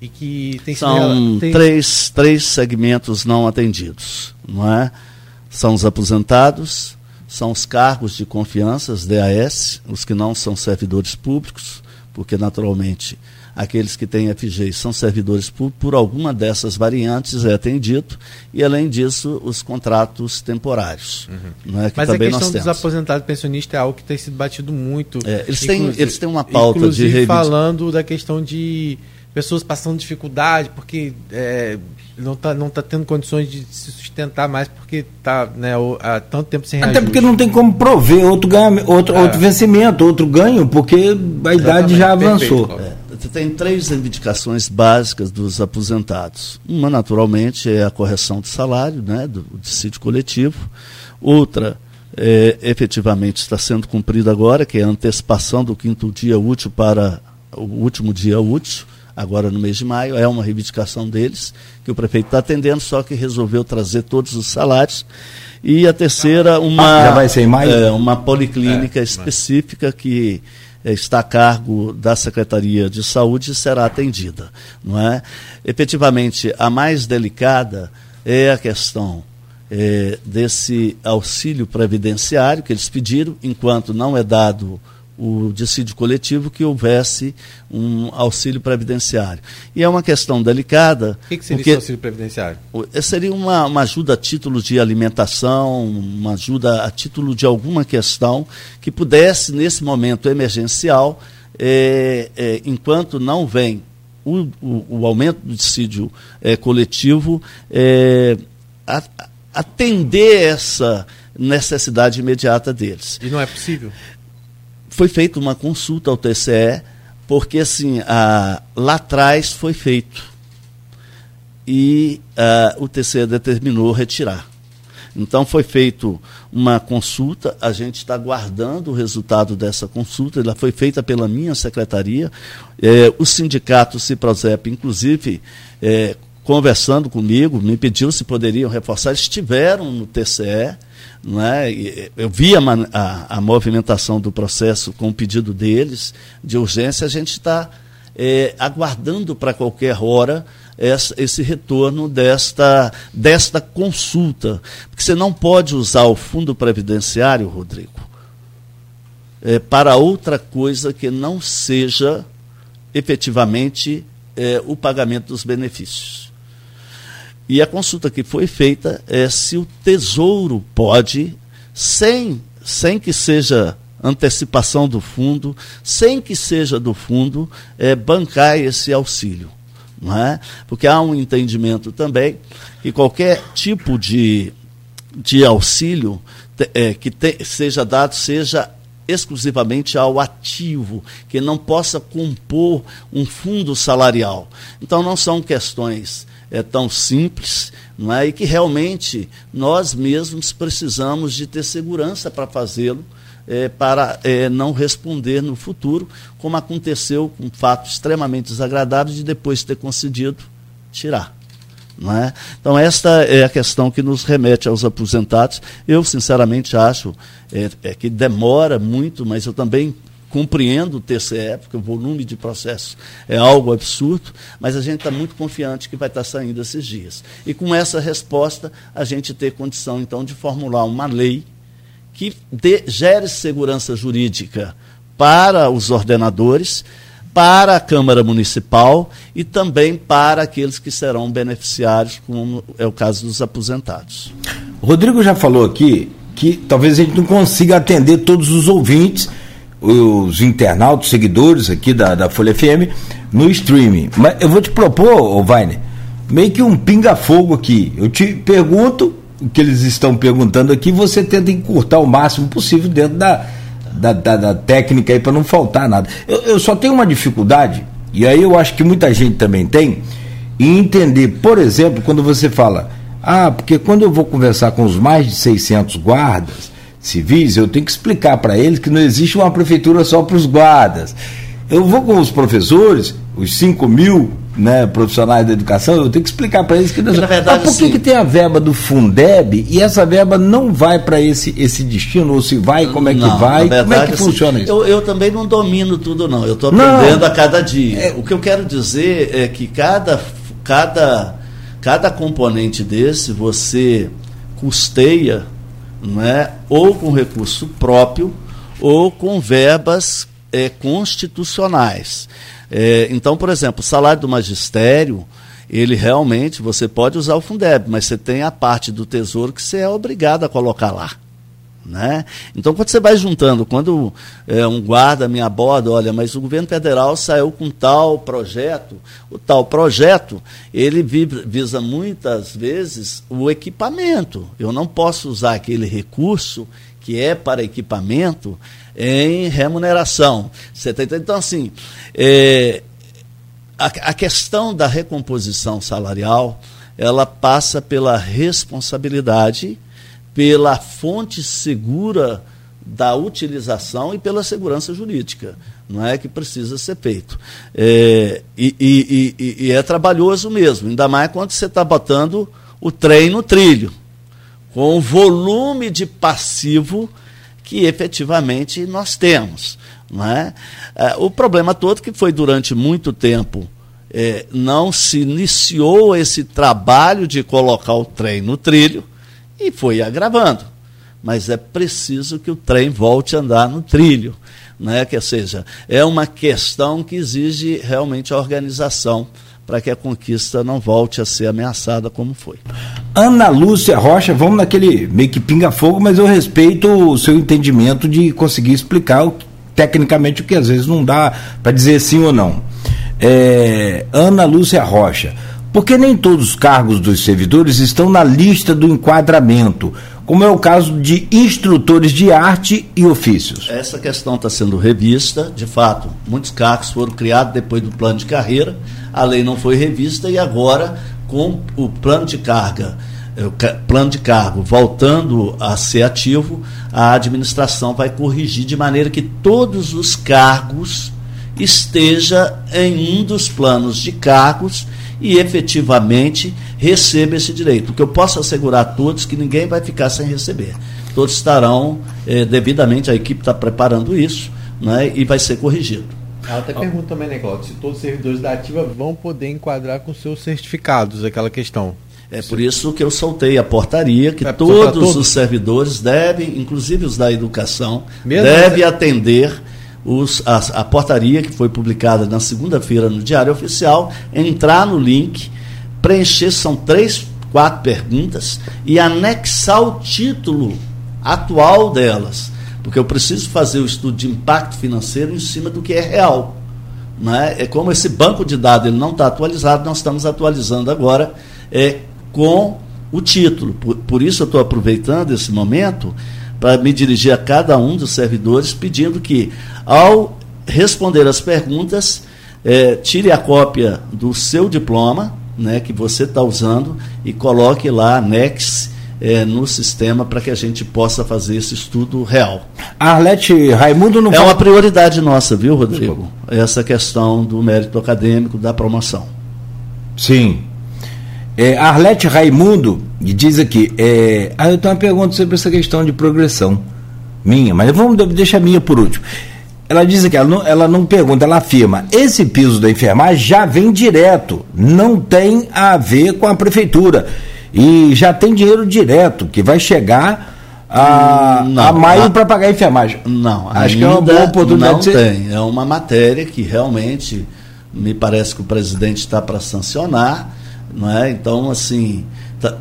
E que tem São tem... três, três segmentos não atendidos, não é? São os aposentados, são os cargos de confiança, os DAS, os que não são servidores públicos, porque naturalmente aqueles que têm FG são servidores públicos, por alguma dessas variantes é atendido, e além disso, os contratos temporários. Uhum. Né, que Mas também a questão dos aposentados pensionistas é algo que tem sido batido muito. É, eles, têm, eles têm uma pauta de falando da questão de pessoas passando dificuldade, porque é, não está não tá tendo condições de se sustentar mais porque está né, há tanto tempo sem reajuste. Até porque não tem como prover outro, ganho, outro, é. outro vencimento, outro ganho, porque a Exatamente, idade já avançou. Perfeito, é, tem três reivindicações básicas dos aposentados. Uma, naturalmente, é a correção de salário, né, do dissídio coletivo. Outra, é, efetivamente está sendo cumprida agora, que é a antecipação do quinto dia útil para o último dia útil agora no mês de maio, é uma reivindicação deles, que o prefeito está atendendo, só que resolveu trazer todos os salários. E a terceira, uma, Já vai ser em maio? É, uma policlínica é, específica que é, está a cargo da Secretaria de Saúde e será atendida. Não é? Efetivamente, a mais delicada é a questão é, desse auxílio previdenciário que eles pediram, enquanto não é dado o dissídio coletivo que houvesse um auxílio previdenciário. E é uma questão delicada. O que, que seria porque, esse auxílio previdenciário? Eh, seria uma, uma ajuda a título de alimentação, uma ajuda a título de alguma questão que pudesse, nesse momento emergencial, é, é, enquanto não vem o, o, o, aumento do dissídio é, coletivo, a, atender essa necessidade imediata deles. E não é possível? Foi feita uma consulta ao TCE, porque assim, a, lá atrás foi feito. E a, o TCE determinou retirar. Então foi feito uma consulta, a gente está guardando o resultado dessa consulta, ela foi feita pela minha secretaria. É, o sindicato Ciprozep, inclusive, é, conversando comigo, me pediu se poderiam reforçar, estiveram no TCE não é? Eu vi a, a, a movimentação do processo com o pedido deles de urgência, a gente está é, aguardando para qualquer hora essa, esse retorno desta, desta consulta. Porque você não pode usar o fundo previdenciário, Rodrigo, é, para outra coisa que não seja efetivamente é, o pagamento dos benefícios. E a consulta que foi feita é se o Tesouro pode, sem, sem que seja antecipação do fundo, sem que seja do fundo, é, bancar esse auxílio. Não é? Porque há um entendimento também que qualquer tipo de, de auxílio é, que te, seja dado seja exclusivamente ao ativo, que não possa compor um fundo salarial. Então, não são questões é, tão simples, não é? e que realmente nós mesmos precisamos de ter segurança para fazê-lo, é, para é, não responder no futuro, como aconteceu com um fato extremamente desagradável de depois de ter concedido tirar. Não é? Então, esta é a questão que nos remete aos aposentados. Eu, sinceramente, acho é, é que demora muito, mas eu também compreendo o TCE, porque o volume de processo é algo absurdo, mas a gente está muito confiante que vai estar tá saindo esses dias. E com essa resposta, a gente ter condição, então, de formular uma lei que dê, gere segurança jurídica para os ordenadores, para a Câmara Municipal e também para aqueles que serão beneficiários, como é o caso dos aposentados. Rodrigo já falou aqui que talvez a gente não consiga atender todos os ouvintes, os internautas, seguidores aqui da, da Folha FM, no streaming. Mas eu vou te propor, Vainer, meio que um pinga-fogo aqui. Eu te pergunto o que eles estão perguntando aqui, você tenta encurtar o máximo possível dentro da, da, da, da técnica aí para não faltar nada. Eu, eu só tenho uma dificuldade, e aí eu acho que muita gente também tem, em entender, por exemplo, quando você fala, ah, porque quando eu vou conversar com os mais de 600 guardas civis, eu tenho que explicar para eles que não existe uma prefeitura só para os guardas. Eu vou com os professores, os 5 mil né, profissionais da educação, eu tenho que explicar para eles que não. Na verdade, Mas por que, que tem a verba do Fundeb e essa verba não vai para esse, esse destino? Ou se vai, como é que não, vai? Verdade, como é que funciona assim, isso? Eu, eu, também não domino tudo, não. Eu estou aprendendo não, a cada dia. É, o que eu quero dizer é que cada, cada, cada componente desse você custeia não é, ou com recurso próprio ou com verbas é, constitucionais. É, então, por exemplo, o salário do magistério, ele realmente, você pode usar o Fundeb, mas você tem a parte do tesouro que você é obrigado a colocar lá. Né? Então, quando você vai juntando, quando é, um guarda me aborda, olha, mas o governo federal saiu com tal projeto, o tal projeto, ele visa muitas vezes o equipamento. Eu não posso usar aquele recurso que é para equipamento em remuneração. Tá Então, assim, é, a, a questão da recomposição salarial, ela passa pela responsabilidade, pela fonte segura da utilização e pela segurança jurídica. Não é que precisa ser feito. É, e, e, e, e, é trabalhoso mesmo, ainda mais quando você está botando o trem no trilho, com o volume de passivo que efetivamente nós temos. Não é? é o problema todo que foi durante muito tempo é, não se iniciou esse trabalho de colocar o trem no trilho e foi agravando. Mas é preciso que o trem volte a andar no trilho. Né? Que seja, é uma questão que exige realmente a organização para que a conquista não volte a ser ameaçada como foi. Ana Lúcia Rocha, vamos naquele meio que pinga-fogo, mas eu respeito o seu entendimento de conseguir explicar tecnicamente o que às vezes não dá para dizer sim ou não. É, Ana Lúcia Rocha, porque nem todos os cargos dos servidores estão na lista do enquadramento, como é o caso de instrutores de arte e ofícios. Essa questão está sendo revista, de fato, muitos cargos foram criados depois do plano de carreira, a lei não foi revista e agora, com o plano de carga, eh, plano de cargo voltando a ser ativo, a administração vai corrigir de maneira que todos os cargos esteja em um dos planos de cargos e efetivamente receba esse direito. O que eu posso assegurar a todos que ninguém vai ficar sem receber. Todos estarão eh, devidamente, a equipe está preparando isso né, e vai ser corrigido. Ela até pergunta também, né, Cláudio, se todos os servidores da Ativa vão poder enquadrar com seus certificados, aquela questão. É por isso que eu soltei a portaria que é, todos, todos, os servidores devem, inclusive os da educação, devem atender os, a, a, portaria que foi publicada na segunda-feira no Diário Oficial, entrar no link, preencher, são três, quatro perguntas, e anexar o título atual delas porque eu preciso fazer o estudo de impacto financeiro em cima do que é real. Né? É como esse banco de dados ele não está atualizado, nós estamos atualizando agora é, com o título. Por, por isso eu estou aproveitando esse momento para me dirigir a cada um dos servidores pedindo que, ao responder as perguntas, é, tire a cópia do seu diploma, né, que você está usando, e coloque lá, anexe é, no sistema para que a gente possa fazer esse estudo real. Arlete Raimundo não É uma prioridade nossa, viu, Rodrigo? Essa questão do mérito acadêmico, da promoção. Sim. É, Arlete Raimundo diz aqui, é, ah, eu tenho uma pergunta sobre essa questão de progressão. Minha, mas vamos deixar a minha por último. Ela diz que ela não, ela não pergunta, ela afirma: esse piso da enfermagem já vem direto, não tem a ver com a prefeitura e já tem dinheiro direto que vai chegar a, não, a maio para pagar a enfermagem. Não, acho que é uma boa oportunidade. Não tem, é uma matéria que realmente me parece que o presidente está para sancionar, Não é? Então, assim, tá,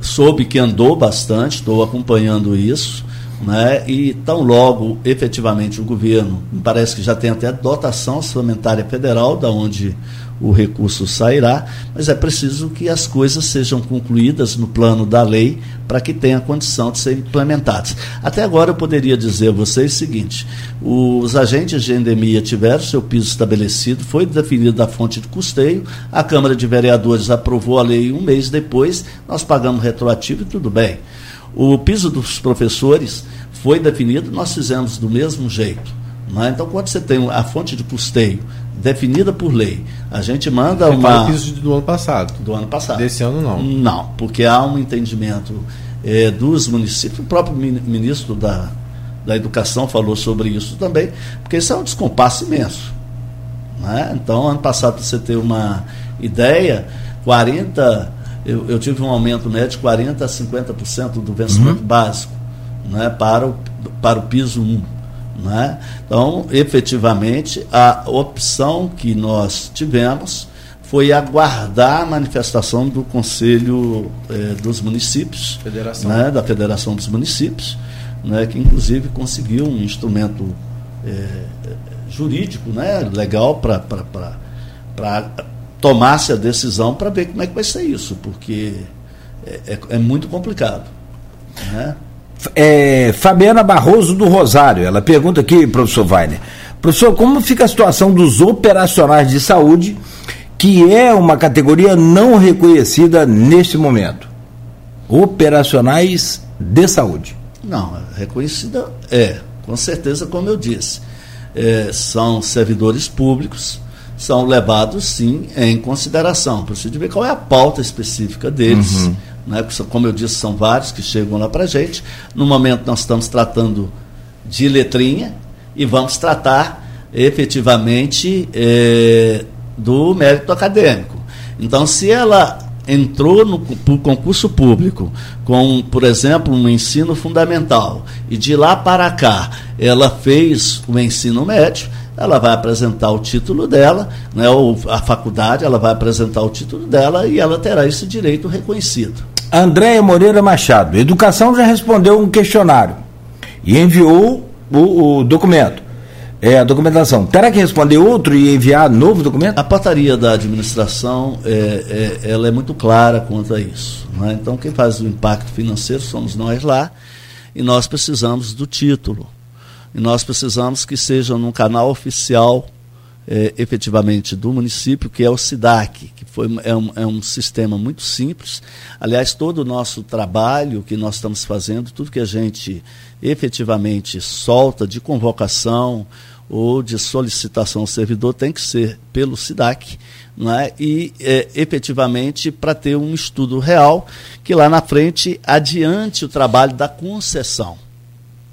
soube que andou bastante, estou acompanhando isso. Né? E tão logo, efetivamente, o governo, me parece que já tem até dotação orçamentária federal, da onde o recurso sairá, mas é preciso que as coisas sejam concluídas no plano da lei para que tenha condição de serem implementadas. Até agora eu poderia dizer a vocês o seguinte: os agentes de endemia tiveram seu piso estabelecido, foi definido a fonte de custeio, a Câmara de Vereadores aprovou a lei um mês depois, nós pagamos retroativo e tudo bem. O piso dos professores foi definido, nós fizemos do mesmo jeito. É? Então, quando você tem a fonte de custeio definida por lei, a gente manda você uma. o piso do ano passado. Do ano passado. Desse ano não. Não, porque há um entendimento é, dos municípios, o próprio ministro da, da Educação falou sobre isso também, porque isso é um descompasso imenso. É? Então, ano passado, para você ter uma ideia, 40 eu, eu tive um aumento médio de 40% a 50% do vencimento uhum. básico né, para, o, para o piso 1. Né? Então, efetivamente, a opção que nós tivemos foi aguardar a manifestação do Conselho eh, dos Municípios, Federação. Né, da Federação dos Municípios, né, que inclusive conseguiu um instrumento eh, jurídico né, legal para tomasse a decisão para ver como é que vai ser isso, porque é, é, é muito complicado. Né? É, Fabiana Barroso do Rosário, ela pergunta aqui, professor Weiner, professor, como fica a situação dos operacionais de saúde, que é uma categoria não reconhecida neste momento? Operacionais de saúde. Não, reconhecida é, com certeza, como eu disse. É, são servidores públicos são levados sim em consideração. Preciso ver qual é a pauta específica deles. Uhum. Né? Como eu disse, são vários que chegam lá para a gente. No momento nós estamos tratando de letrinha e vamos tratar efetivamente é, do mérito acadêmico. Então, se ela entrou no concurso público com, por exemplo, um ensino fundamental e de lá para cá ela fez o ensino médio, ela vai apresentar o título dela, né, ou a faculdade, ela vai apresentar o título dela e ela terá esse direito reconhecido. Andréia Moreira Machado, Educação já respondeu um questionário e enviou o, o documento. É a documentação. Terá que responder outro e enviar novo documento? A portaria da administração é, é ela é muito clara quanto a isso. Né? Então, quem faz o impacto financeiro somos nós lá e nós precisamos do título. E nós precisamos que seja num canal oficial, é, efetivamente, do município, que é o SIDAC, que foi, é, um, é um sistema muito simples. Aliás, todo o nosso trabalho que nós estamos fazendo, tudo que a gente efetivamente solta de convocação ou de solicitação ao servidor tem que ser pelo SIDAC, é? e é, efetivamente para ter um estudo real que lá na frente adiante o trabalho da concessão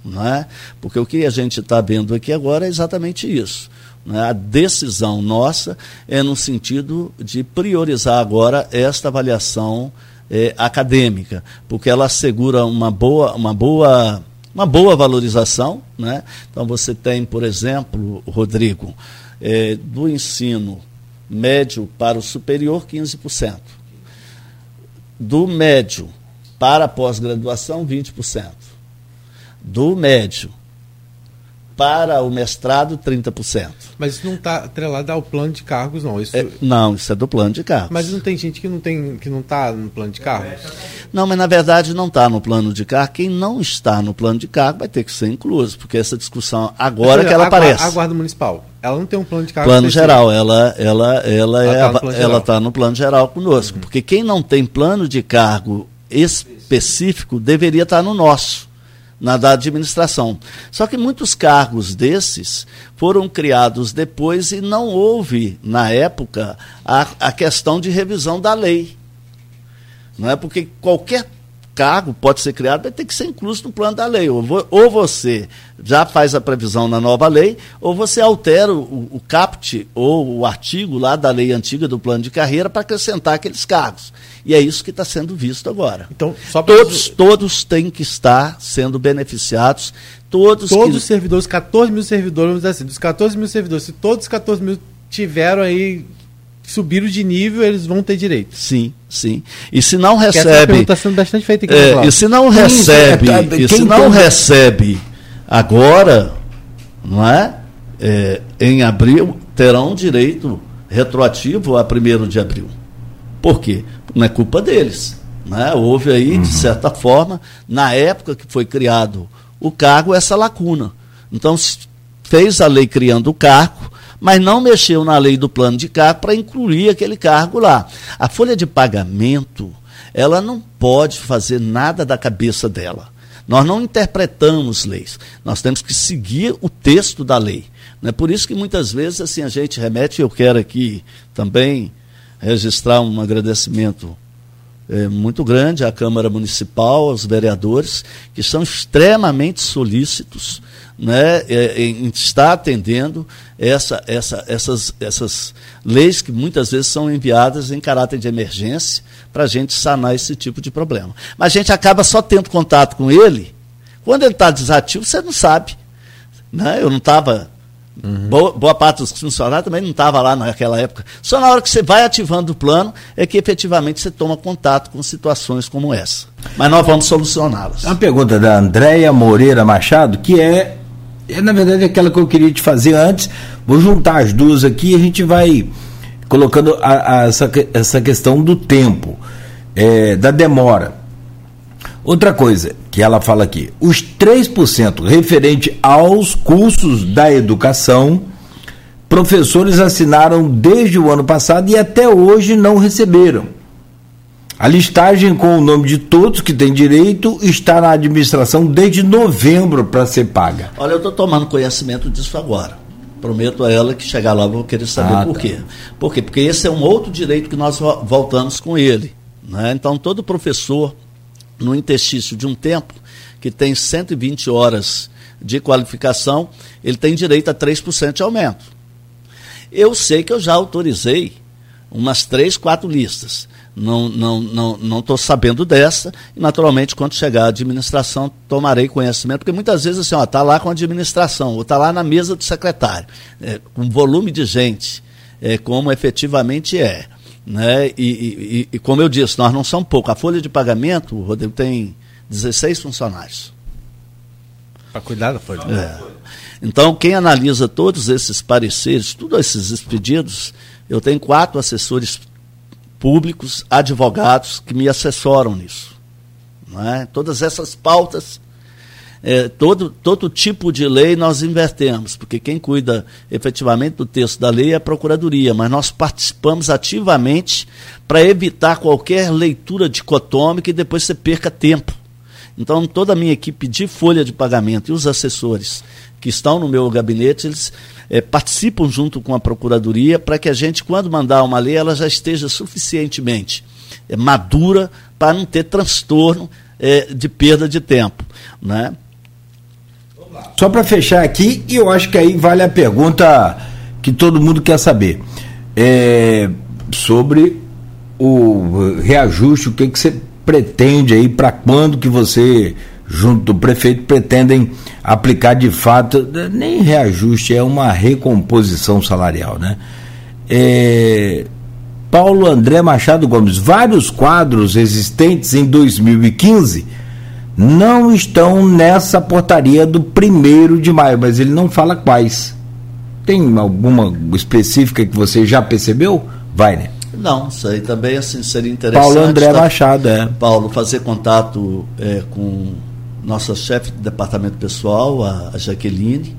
não é? Porque o que a gente está vendo aqui agora é exatamente isso. É? A decisão nossa é no sentido de priorizar agora esta avaliação é, acadêmica, porque ela assegura uma boa, uma boa, uma boa valorização. Né? Então você tem, por exemplo, Rodrigo, é, do ensino médio para o superior, 15%. Do médio para a pós-graduação, 20% do médio para o mestrado, 30%. Mas isso não está atrelado ao plano de cargos, não. Isso... É, não, isso é do plano de cargos. Mas não tem gente que não tem que não está no plano de cargos? Não, mas na verdade não está no plano de cargo. Quem não está no plano de cargo vai ter que ser incluso, porque essa discussão agora que ela a, aparece. A guarda municipal, ela não tem um plano de cargo. Plano geral, ela ela ela ela está é, ela tá no plano geral conosco, uhum. porque quem não tem plano de cargo específico deveria estar tá no nosso na da administração. Só que muitos cargos desses foram criados depois e não houve, na época, a, a questão de revisão da lei. Não é porque qualquer cargo pode ser criado, vai ter que ser incluso no plano da lei. Ou, ou você já faz a previsão na nova lei, ou você altera o, o caput ou o artigo lá da lei antiga do plano de carreira para acrescentar aqueles cargos. E é isso que está sendo visto agora. Então, todos, todos têm que estar sendo beneficiados. Todos, todos que... os servidores, 14 mil servidores, vamos dizer assim, dos 14 mil servidores, se todos os 14 mil tiveram aí subiram de nível, eles vão ter direito. Sim, sim. E se não Porque essa recebe. pergunta está sendo bastante feita aqui. É, Cláudio. e se não recebe, é, e quem se não tem- recebe agora, não é? É, Em abril, terão direito retroativo a 1 de abril. Por quê? Não é culpa deles. Né? Houve aí, de certa forma, na época que foi criado o cargo, essa lacuna. Então, se fez a lei criando o cargo, mas não mexeu na lei do plano de cargo para incluir aquele cargo lá. A folha de pagamento, ela não pode fazer nada da cabeça dela. Nós não interpretamos leis, nós temos que seguir o texto da lei. É por isso que muitas vezes assim a gente remete, eu quero aqui também registrar um agradecimento é, muito grande à Câmara Municipal, aos vereadores, que são extremamente solícitos né, é, em estar atendendo essa, essa, essas, essas leis que muitas vezes são enviadas em caráter de emergência para a gente sanar esse tipo de problema. Mas a gente acaba só tendo contato com ele. Quando ele está desativo, você não sabe. Né? Eu não estava. Boa, boa parte dos funcionários também não estava lá naquela época. Só na hora que você vai ativando o plano é que efetivamente você toma contato com situações como essa. Mas nós vamos solucioná-las. Uma pergunta da Andréia Moreira Machado, que é, é, na verdade, aquela que eu queria te fazer antes. Vou juntar as duas aqui e a gente vai colocando a- a- essa, essa questão do tempo, é, da demora. Outra coisa que ela fala aqui: os 3% referente aos cursos da educação, professores assinaram desde o ano passado e até hoje não receberam. A listagem com o nome de todos que têm direito está na administração desde novembro para ser paga. Olha, eu estou tomando conhecimento disso agora. Prometo a ela que chegar lá vou querer saber Ah, por tá. quê. Por quê? Porque esse é um outro direito que nós vo- voltamos com ele. né? Então, todo professor, no interstício de um tempo, que tem 120 horas de qualificação, ele tem direito a 3% de aumento. Eu sei que eu já autorizei umas três, quatro listas. Não estou não, não, não sabendo dessa, e naturalmente, quando chegar a administração, tomarei conhecimento, porque muitas vezes assim, está lá com a administração, ou está lá na mesa do secretário, é, com volume de gente, é, como efetivamente é. Né? E, e- e- como eu disse, nós não somos pouco. A folha de pagamento, o Rodrigo tem 16 funcionários. Para cuidar da folha. É. Então, quem analisa todos esses pareceres, todos esses pedidos, eu tenho quatro assessores públicos, advogados, que me assessoram nisso. Não é? Todas essas pautas, é, todo, todo tipo de lei nós invertemos, porque quem cuida efetivamente do texto da lei é a Procuradoria, mas nós participamos ativamente para evitar qualquer leitura dicotômica e depois você perca tempo. Então, toda a minha equipe de folha de pagamento e os assessores que estão no meu gabinete, eles eh, participam junto com a Procuradoria para que a gente, quando mandar uma lei, ela já esteja suficientemente eh, madura para não ter transtorno eh, de perda de tempo. Né? Só para fechar aqui, e eu acho que aí vale a pergunta que todo mundo quer saber. É, sobre o reajuste, o que, que você pretende aí, para quando que você, junto do prefeito, pretendem aplicar de fato, nem reajuste, é uma recomposição salarial, né? É, Paulo André Machado Gomes, vários quadros existentes em 2015 não estão nessa portaria do primeiro de maio, mas ele não fala quais. Tem alguma específica que você já percebeu? Vai, né? Não, isso aí também assim, seria interessante. Paulo André tá- Machado, é. Paulo, fazer contato eh, com nossa chefe de departamento pessoal, a, a Jaqueline,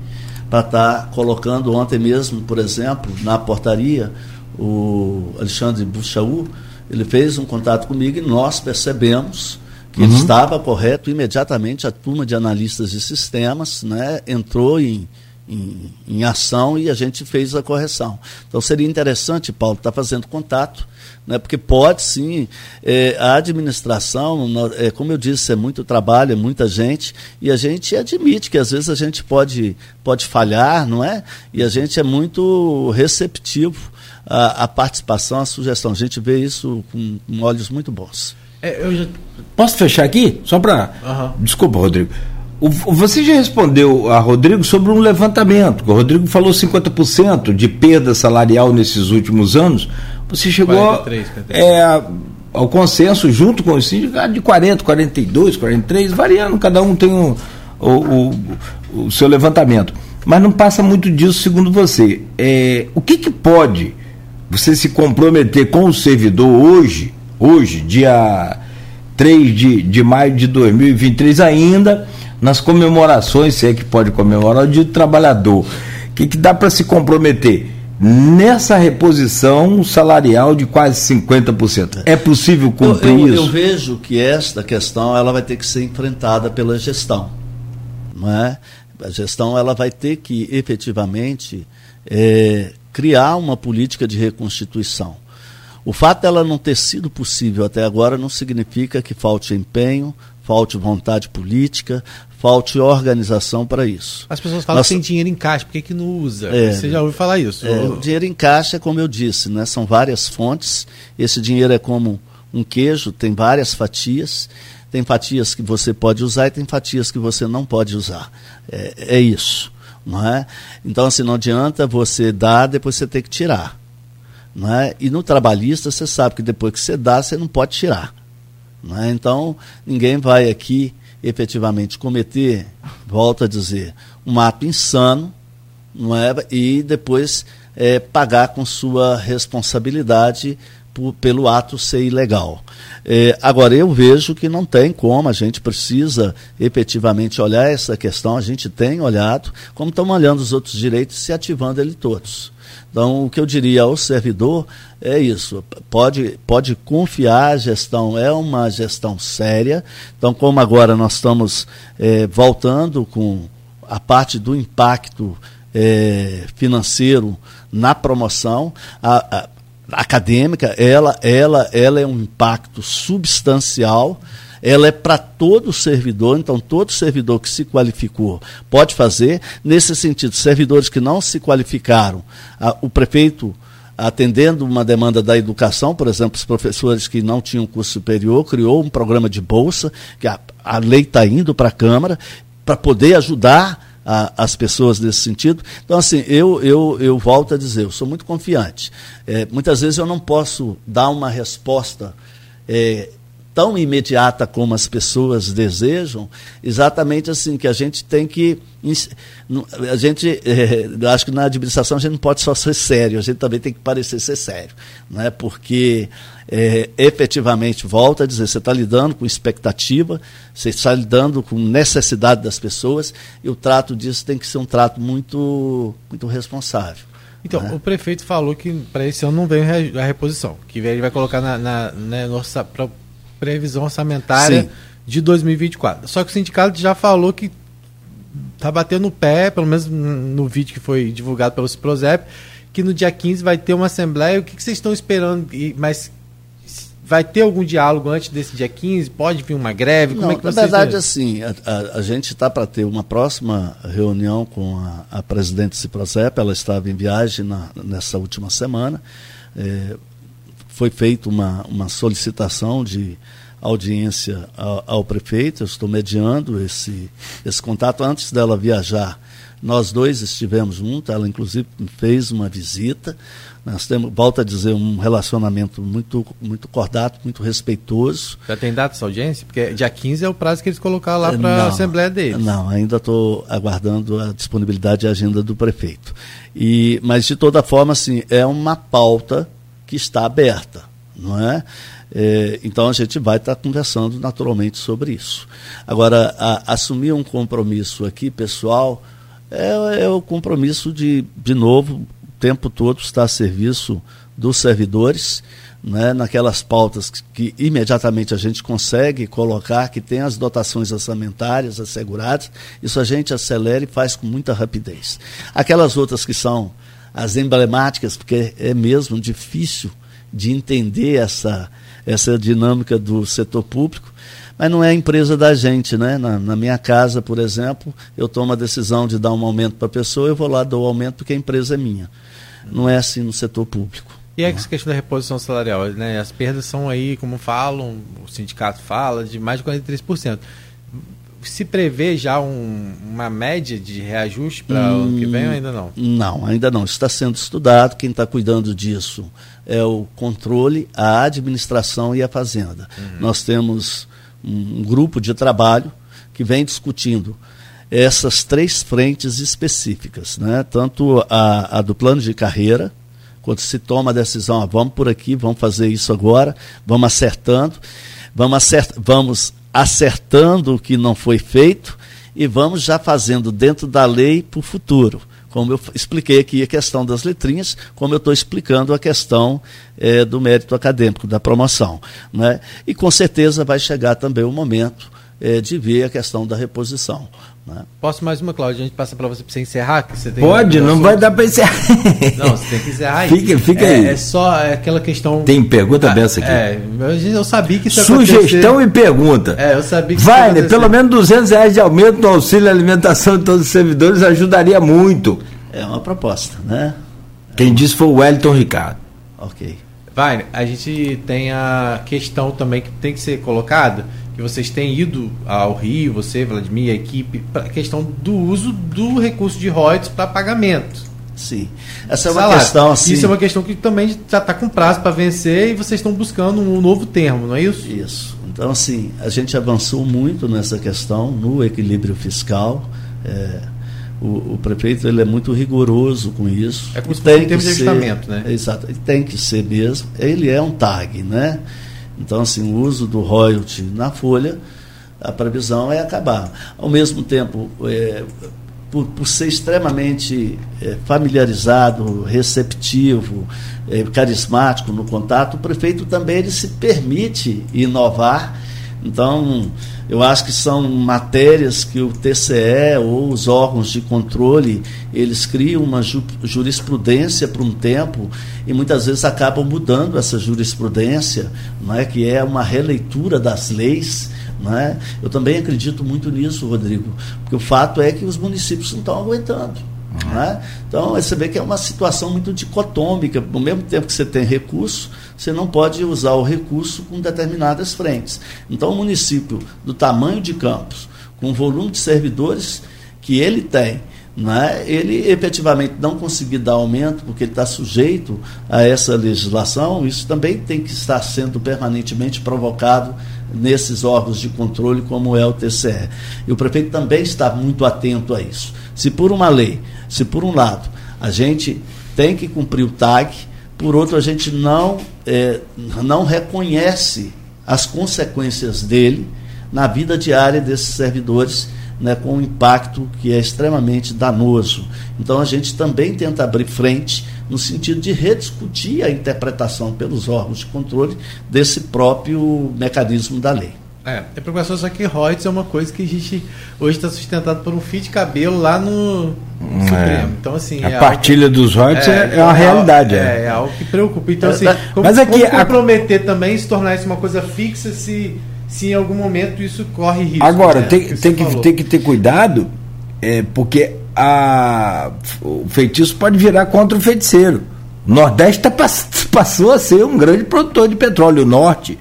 para estar colocando ontem mesmo, por exemplo, na portaria, o Alexandre Buchaú, ele fez um contato comigo e nós percebemos que ele estava correto imediatamente a turma de analistas de sistemas né, entrou em, em, em ação e a gente fez a correção. Então seria interessante, Paulo, estar fazendo contato, né, porque pode sim, eh, a administração, eh, como eu disse, é muito trabalho, é muita gente, e a gente admite que às vezes a gente pode, pode falhar, não é? E a gente é muito receptivo à, à participação, à sugestão. A gente vê isso com, com olhos muito bons. É, eu já- Posso fechar aqui? Só para. Aham. Desculpa, Rodrigo. O- você já respondeu a Rodrigo sobre um levantamento. O Rodrigo falou 50% de perda salarial nesses últimos anos. você chegou 43, 43. É, ao consenso, junto com o sindicato, de 40, 42, 43, variando, cada um tem o, o, o seu levantamento. Mas não passa muito disso, segundo você. É, o que, que pode você se comprometer com o servidor hoje, hoje, dia 3 de, de maio de 2023, ainda nas comemorações, se é que pode comemorar, o dia do trabalhador. O que, que dá para se comprometer? Nessa reposição salarial de quase 50%. É possível cumprir eu, eu, isso? Eu vejo que esta questão ela vai ter que ser enfrentada pela gestão. Não é? A gestão ela vai ter que efetivamente é, criar uma política de reconstituição. O fato dela não ter sido possível até agora não significa que falte empenho, falte vontade política, falte organização para isso. As pessoas falam Nós, que tem dinheiro em caixa, por que, que não usa? É, Você já ouviu falar isso? É, o dinheiro em caixa, como eu disse, né, são várias fontes. Esse dinheiro é como um queijo, tem várias fatias. Tem fatias que você pode usar e tem fatias que você não pode usar. É, é isso. Não é? Então, assim, não adianta você dar, depois você ter que tirar. Não é? E no trabalhista, você sabe que depois que você dá, você não pode tirar. Não é? Então, ninguém vai aqui efetivamente cometer, volto a dizer, um ato insano, não é? E depois é, pagar com sua responsabilidade pelo ato ser ilegal. É, agora, eu vejo que não tem como, a gente precisa efetivamente olhar essa questão, a gente tem olhado, como estamos olhando os outros direitos, se ativando ele todos. Então, o que eu diria ao servidor é isso: pode, pode confiar, a gestão é uma gestão séria. Então, como agora nós estamos é, voltando com a parte do impacto é, financeiro na promoção, a, a, acadêmica, ela, ela, ela é um impacto substancial ela é para todo servidor, então todo servidor que se qualificou pode fazer. Nesse sentido, servidores que não se qualificaram, a, o prefeito atendendo uma demanda da educação, por exemplo, os professores que não tinham curso superior, criou um programa de bolsa, que a, a lei está indo para a Câmara, para poder ajudar a, as pessoas nesse sentido. Então, assim, eu, eu, eu volto a dizer, eu sou muito confiante. É, muitas vezes eu não posso dar uma resposta é, tão imediata como as pessoas desejam, exatamente assim, que a gente tem que. A gente, é, acho que na administração a gente não pode só ser sério, a gente também tem que parecer ser sério. Né? Porque é, efetivamente, volta a dizer, você está lidando com expectativa, você está lidando com necessidade das pessoas, e o trato disso tem que ser um trato muito, muito responsável. Então, né? o prefeito falou que para esse ano não veio a reposição, que ele vai colocar na, na, né, no, previsão orçamentária Sim. de 2024. Só que o sindicato já falou que está batendo o pé, pelo menos no vídeo que foi divulgado pelo Ciprozep, que no dia 15 vai ter uma assembleia. O que, que vocês estão esperando? Mas vai ter algum diálogo antes desse dia 15? Pode vir uma greve? Como Não, é que na verdade, assim, a, a, a gente está para ter uma próxima reunião com a, a presidente Ciprozep, ela estava em viagem na, nessa última semana. É, foi feita uma, uma solicitação de audiência ao, ao, prefeito, eu estou mediando esse, esse contato. Antes dela viajar, nós dois estivemos juntos, ela inclusive fez uma visita. Nós temos, volto a dizer, um relacionamento muito, muito cordato, muito respeitoso. Já tem data essa audiência? Porque dia 15 é o prazo que eles colocaram lá para a Assembleia deles. Não, ainda estou aguardando a disponibilidade e a agenda do prefeito. E, mas, de toda forma, assim, é uma pauta que está aberta, não é? é então a gente vai estar conversando naturalmente sobre isso. Agora, a, assumir um compromisso aqui, pessoal, é, é o compromisso de, de novo, tempo todo estar a serviço dos servidores, né, naquelas pautas que, que, imediatamente a gente consegue colocar, que tem as dotações orçamentárias asseguradas, isso a gente acelera e faz com muita rapidez. Aquelas outras que são as emblemáticas, porque é mesmo difícil de entender essa, essa dinâmica do setor público, mas não é a empresa da gente, né? Na, na, minha casa, por exemplo, eu tomo a decisão de dar um aumento para a pessoa, eu vou lá dou o aumento porque a empresa é minha. Não é assim no setor público. E a né? questão da reposição salarial, né? As perdas são aí, como falam, o sindicato fala, de mais de 43%. se prevê já um, uma média de reajuste para o ano que vem ou ainda não? Não, ainda não. Está sendo estudado. Quem está cuidando disso é o controle, a administração e a fazenda. Uhum. Nós temos um grupo de trabalho que vem discutindo essas três frentes específicas, né? tanto a, a do plano de carreira, quando se toma a decisão, ah, vamos por aqui, vamos fazer isso agora, vamos acertando, vamos, acert, vamos acertando o que não foi feito e vamos já fazendo dentro da lei para o futuro. Como eu expliquei aqui a questão das letrinhas, como eu estou explicando a questão é, do mérito acadêmico, da promoção. Né? E com certeza vai chegar também o momento é, de ver a questão da reposição. Né? Posso mais uma, Cláudia? A gente passa para você para você encerrar? Que você tem Pode, não vai dar para encerrar. Não, você tem que encerrar aí. Fica, fica é, aí. É só aquela questão. Tem pergunta ah, dessa aqui. É, eu sabia que isso Sugestão e pergunta. É, eu sabia que Vai, né, pelo menos 200 reais de aumento no auxílio alimentação de todos os servidores ajudaria muito. É uma proposta, né? Quem disse foi o Wellington Ricardo. Ok. Vai, a gente tem a questão também que tem que ser colocada que vocês têm ido ao Rio, você, Vladimir, a equipe, para a questão do uso do recurso de royalties para pagamento. Sim. Essa é uma Salário. questão assim. Isso é uma questão que também já está com prazo para vencer e vocês estão buscando um novo termo, não é isso? Isso. Então, assim, a gente avançou muito nessa questão, no equilíbrio fiscal. É, o, o, prefeito ele é muito rigoroso com isso. É como se fosse um termo de ajustamento, né? Exato. Tem que ser mesmo. Ele é um tag, né? Então, assim, o uso do royalty na folha, a previsão é acabar. Ao mesmo tempo, é, por, por, ser extremamente é, familiarizado, receptivo, é, carismático no contato, o prefeito também ele se permite inovar. Então, eu acho que são matérias que o TCE ou os órgãos de controle, eles criam uma ju jurisprudência por um tempo e muitas vezes acabam mudando essa jurisprudência, não é que é uma releitura das leis, não é? Eu também acredito muito nisso, Rodrigo, porque o fato é que os municípios não estão aguentando. Né? Então, você vê que é uma situação muito dicotômica. Ao mesmo tempo que você tem recurso, você não pode usar o recurso com determinadas frentes. Então, o município do tamanho de Campos, com o volume de servidores que ele tem, né, ele efetivamente não conseguir dar aumento, porque está sujeito a essa legislação, isso também tem que estar sendo permanentemente provocado nesses órgãos de controle, como é o TCE. E o prefeito também está muito atento a isso. Se por uma lei, se por um lado a gente tem que cumprir o TAG, por outro a gente não, é, não reconhece as consequências dele na vida diária desses servidores, né, com um impacto que é extremamente danoso. Então a gente também tenta abrir frente no sentido de rediscutir a interpretação pelos órgãos de controle desse próprio mecanismo da lei. É, a preocupação só que Reuters é uma coisa que a gente hoje está sustentado por um fio de cabelo lá no, no é. Supremo. Então, assim. A é partilha dos Reuters é, é, uma realidade. É, é, algo que preocupa. Então, assim, como, Mas aqui, como comprometer a... também, se tornar isso uma coisa fixa, se, se em algum momento isso corre risco. Agora, né? tem, tem, que, tem que ter cuidado, é, porque a, o feitiço pode virar contra o feiticeiro. O Nordeste tá, passou a ser um grande produtor de petróleo. O Norte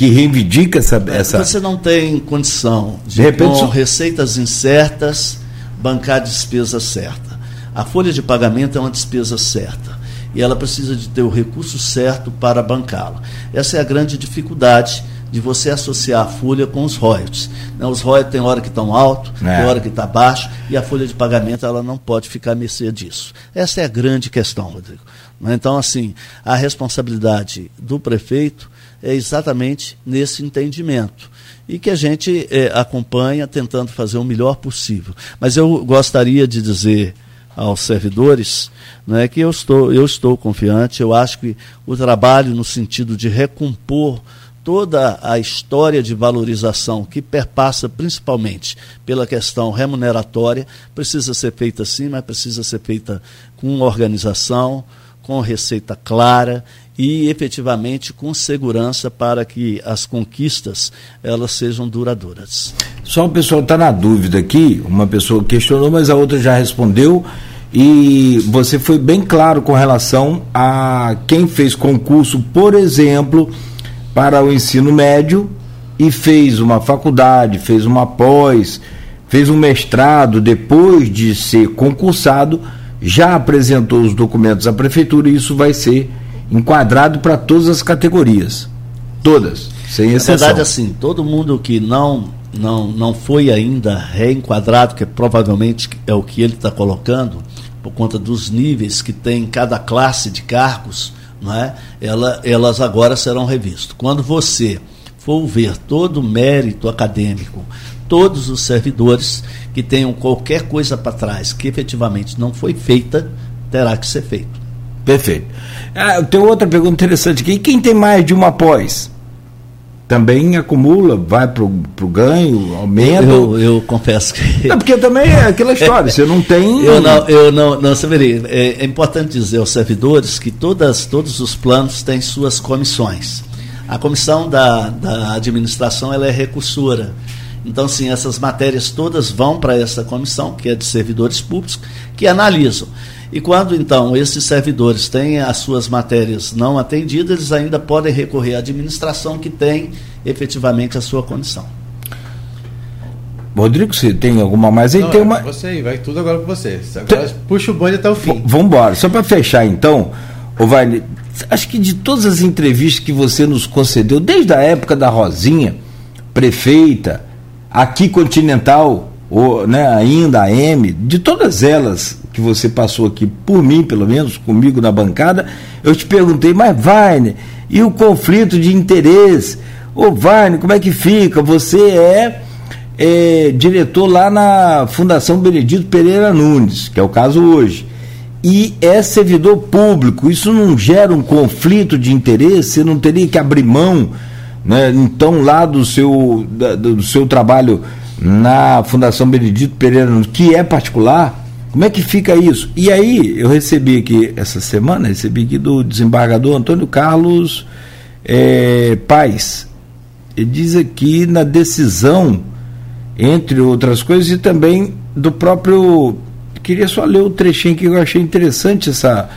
que reivindica essa, essa. Você não tem condição de, de repente, com receitas incertas bancar a despesa certa. A folha de pagamento é uma despesa certa e ela precisa de ter o recurso certo para bancá-la. Essa é a grande dificuldade de você associar a folha com os royalties. Né, os royalties tem hora que estão alto, é. tem hora que está baixo, e a folha de pagamento ela não pode ficar à mercê disso. Essa é a grande questão, Rodrigo. Né, então, assim, a responsabilidade do prefeito é exatamente nesse entendimento. E que a gente é, acompanha tentando fazer o melhor possível. Mas eu gostaria de dizer aos servidores né, que eu estou, eu estou confiante, eu acho que o trabalho no sentido de recompor toda a história de valorização que perpassa principalmente pela questão remuneratória precisa ser feita sim, mas precisa ser feita com organização, com receita clara e efetivamente com segurança para que as conquistas elas sejam duradouras. Só o pessoal está na dúvida aqui, uma pessoa questionou, mas a outra já respondeu. E você foi bem claro com relação a quem fez concurso, por exemplo, para o ensino médio e fez uma faculdade, fez uma pós, fez um mestrado depois de ser concursado, já apresentou os documentos à prefeitura e isso vai ser enquadrado para todas as categorias. Todas, sem exceção. Na verdade, assim, todo mundo que não não, não foi ainda reenquadrado, que provavelmente é o que ele está colocando, por conta dos níveis que tem cada classe de cargos, não é? Ela, elas agora serão revistas. Quando você for ver todo o mérito acadêmico, todos os servidores que tenham qualquer coisa para trás que efetivamente não foi feita, terá que ser feito. Perfeito. Ah, tem outra pergunta interessante aqui. Quem tem mais de uma pós? Também acumula, vai para o ganho, aumenta. Eu, eu confesso que. Não, porque também é aquela história, você não tem. <laughs> Eu não, eu não, não saberia. É, é importante dizer aos servidores que todas, todos os planos têm suas comissões. A comissão da, da administração ela é recursora. Então, sim, essas matérias todas vão para essa comissão, que é de servidores públicos, que analisam. E quando então esses servidores têm as suas matérias não atendidas, eles ainda podem recorrer à administração que tem efetivamente a sua condição. Rodrigo, você tem alguma mais aí? Não, tem é uma... Você aí, vai tudo agora com você. Agora tem... puxa o bonde até o fim. Vamos embora. Só para fechar então, o Vai, acho que de todas as entrevistas que você nos concedeu, desde a época da Rosinha, prefeita, aqui Continental, ou, né, ainda a M, de todas elas que você passou aqui, por mim pelo menos, comigo na bancada, eu te perguntei, mas Vaine, e o conflito de interesse? Ô Vaine, como é que fica? Você é, é diretor lá na Fundação Benedito Pereira Nunes, que é o caso hoje e é servidor público. Isso não gera um conflito de interesse? Você não teria que abrir mão, né, então, lá do seu, da, do seu trabalho na Fundação Benedito Pereira, que é particular? Como é que fica isso? E aí, eu recebi aqui, essa semana, recebi aqui do desembargador Antônio Carlos é, Paz. Ele diz aqui na decisão, entre outras coisas, e também do próprio. Queria só ler o trechinho que eu achei interessante essa,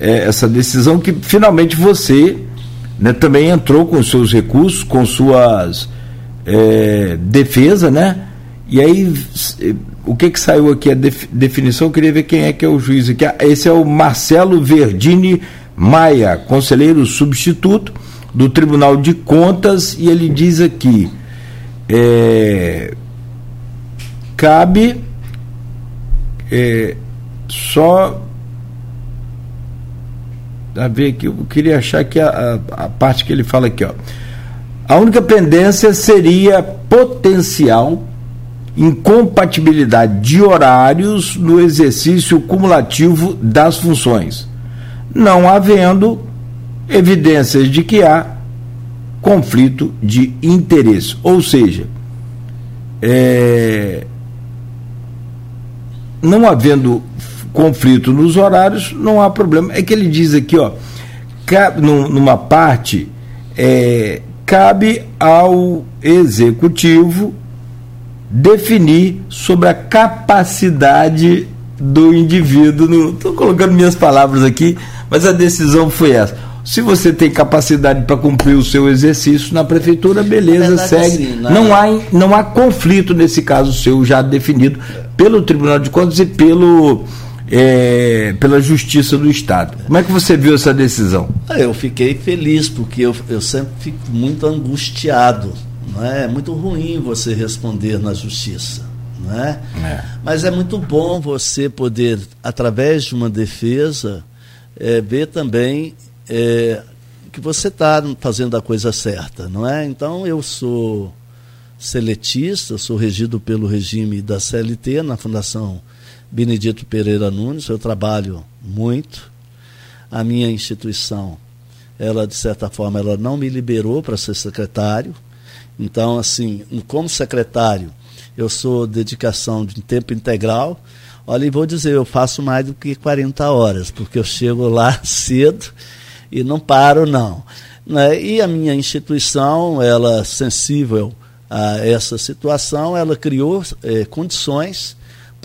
é, essa decisão, que finalmente você né, também entrou com seus recursos, com suas é, defesa, né? E aí o que que saiu aqui a def, definição? Eu queria ver quem é que é o juiz aqui. Ah, esse é o Marcelo Verdini Maia, conselheiro substituto do Tribunal de Contas, e ele diz aqui: é, cabe é, só a ver aqui, eu queria achar que a, a, a parte que ele fala aqui, ó. A única pendência seria potencial incompatibilidade de horários no exercício cumulativo das funções, não havendo evidências de que há conflito de interesse. Ou seja, é, não havendo conflito nos horários, não há problema. É que ele diz aqui, ó, numa parte, é, cabe ao executivo definir sobre a capacidade do indivíduo. Estou colocando minhas palavras aqui, mas a decisão foi essa. Se você tem capacidade para cumprir o seu exercício na prefeitura, beleza, segue. Sim, não, não, há, não há conflito nesse caso seu já definido pelo Tribunal de Contas e pelo, é, pela Justiça do Estado. Como é que você viu essa decisão? Ah, eu fiquei feliz, porque eu, eu sempre fico muito angustiado não é? é muito ruim você responder na justiça. Não é? é. Mas é muito bom você poder, através de uma defesa, é, ver também é, que você está fazendo a coisa certa, não é? Então eu sou seletista, sou regido pelo regime da CLT na Fundação Benedito Pereira Nunes, eu trabalho muito. A minha instituição, ela de certa forma, ela não me liberou para ser secretário, então, assim, como secretário, eu sou dedicação de tempo integral. Olha, e vou dizer, eu faço mais do que 40 horas, porque eu chego lá <laughs> cedo e não paro, não. Né? E a minha instituição, ela sensível a essa situação, ela criou é, condições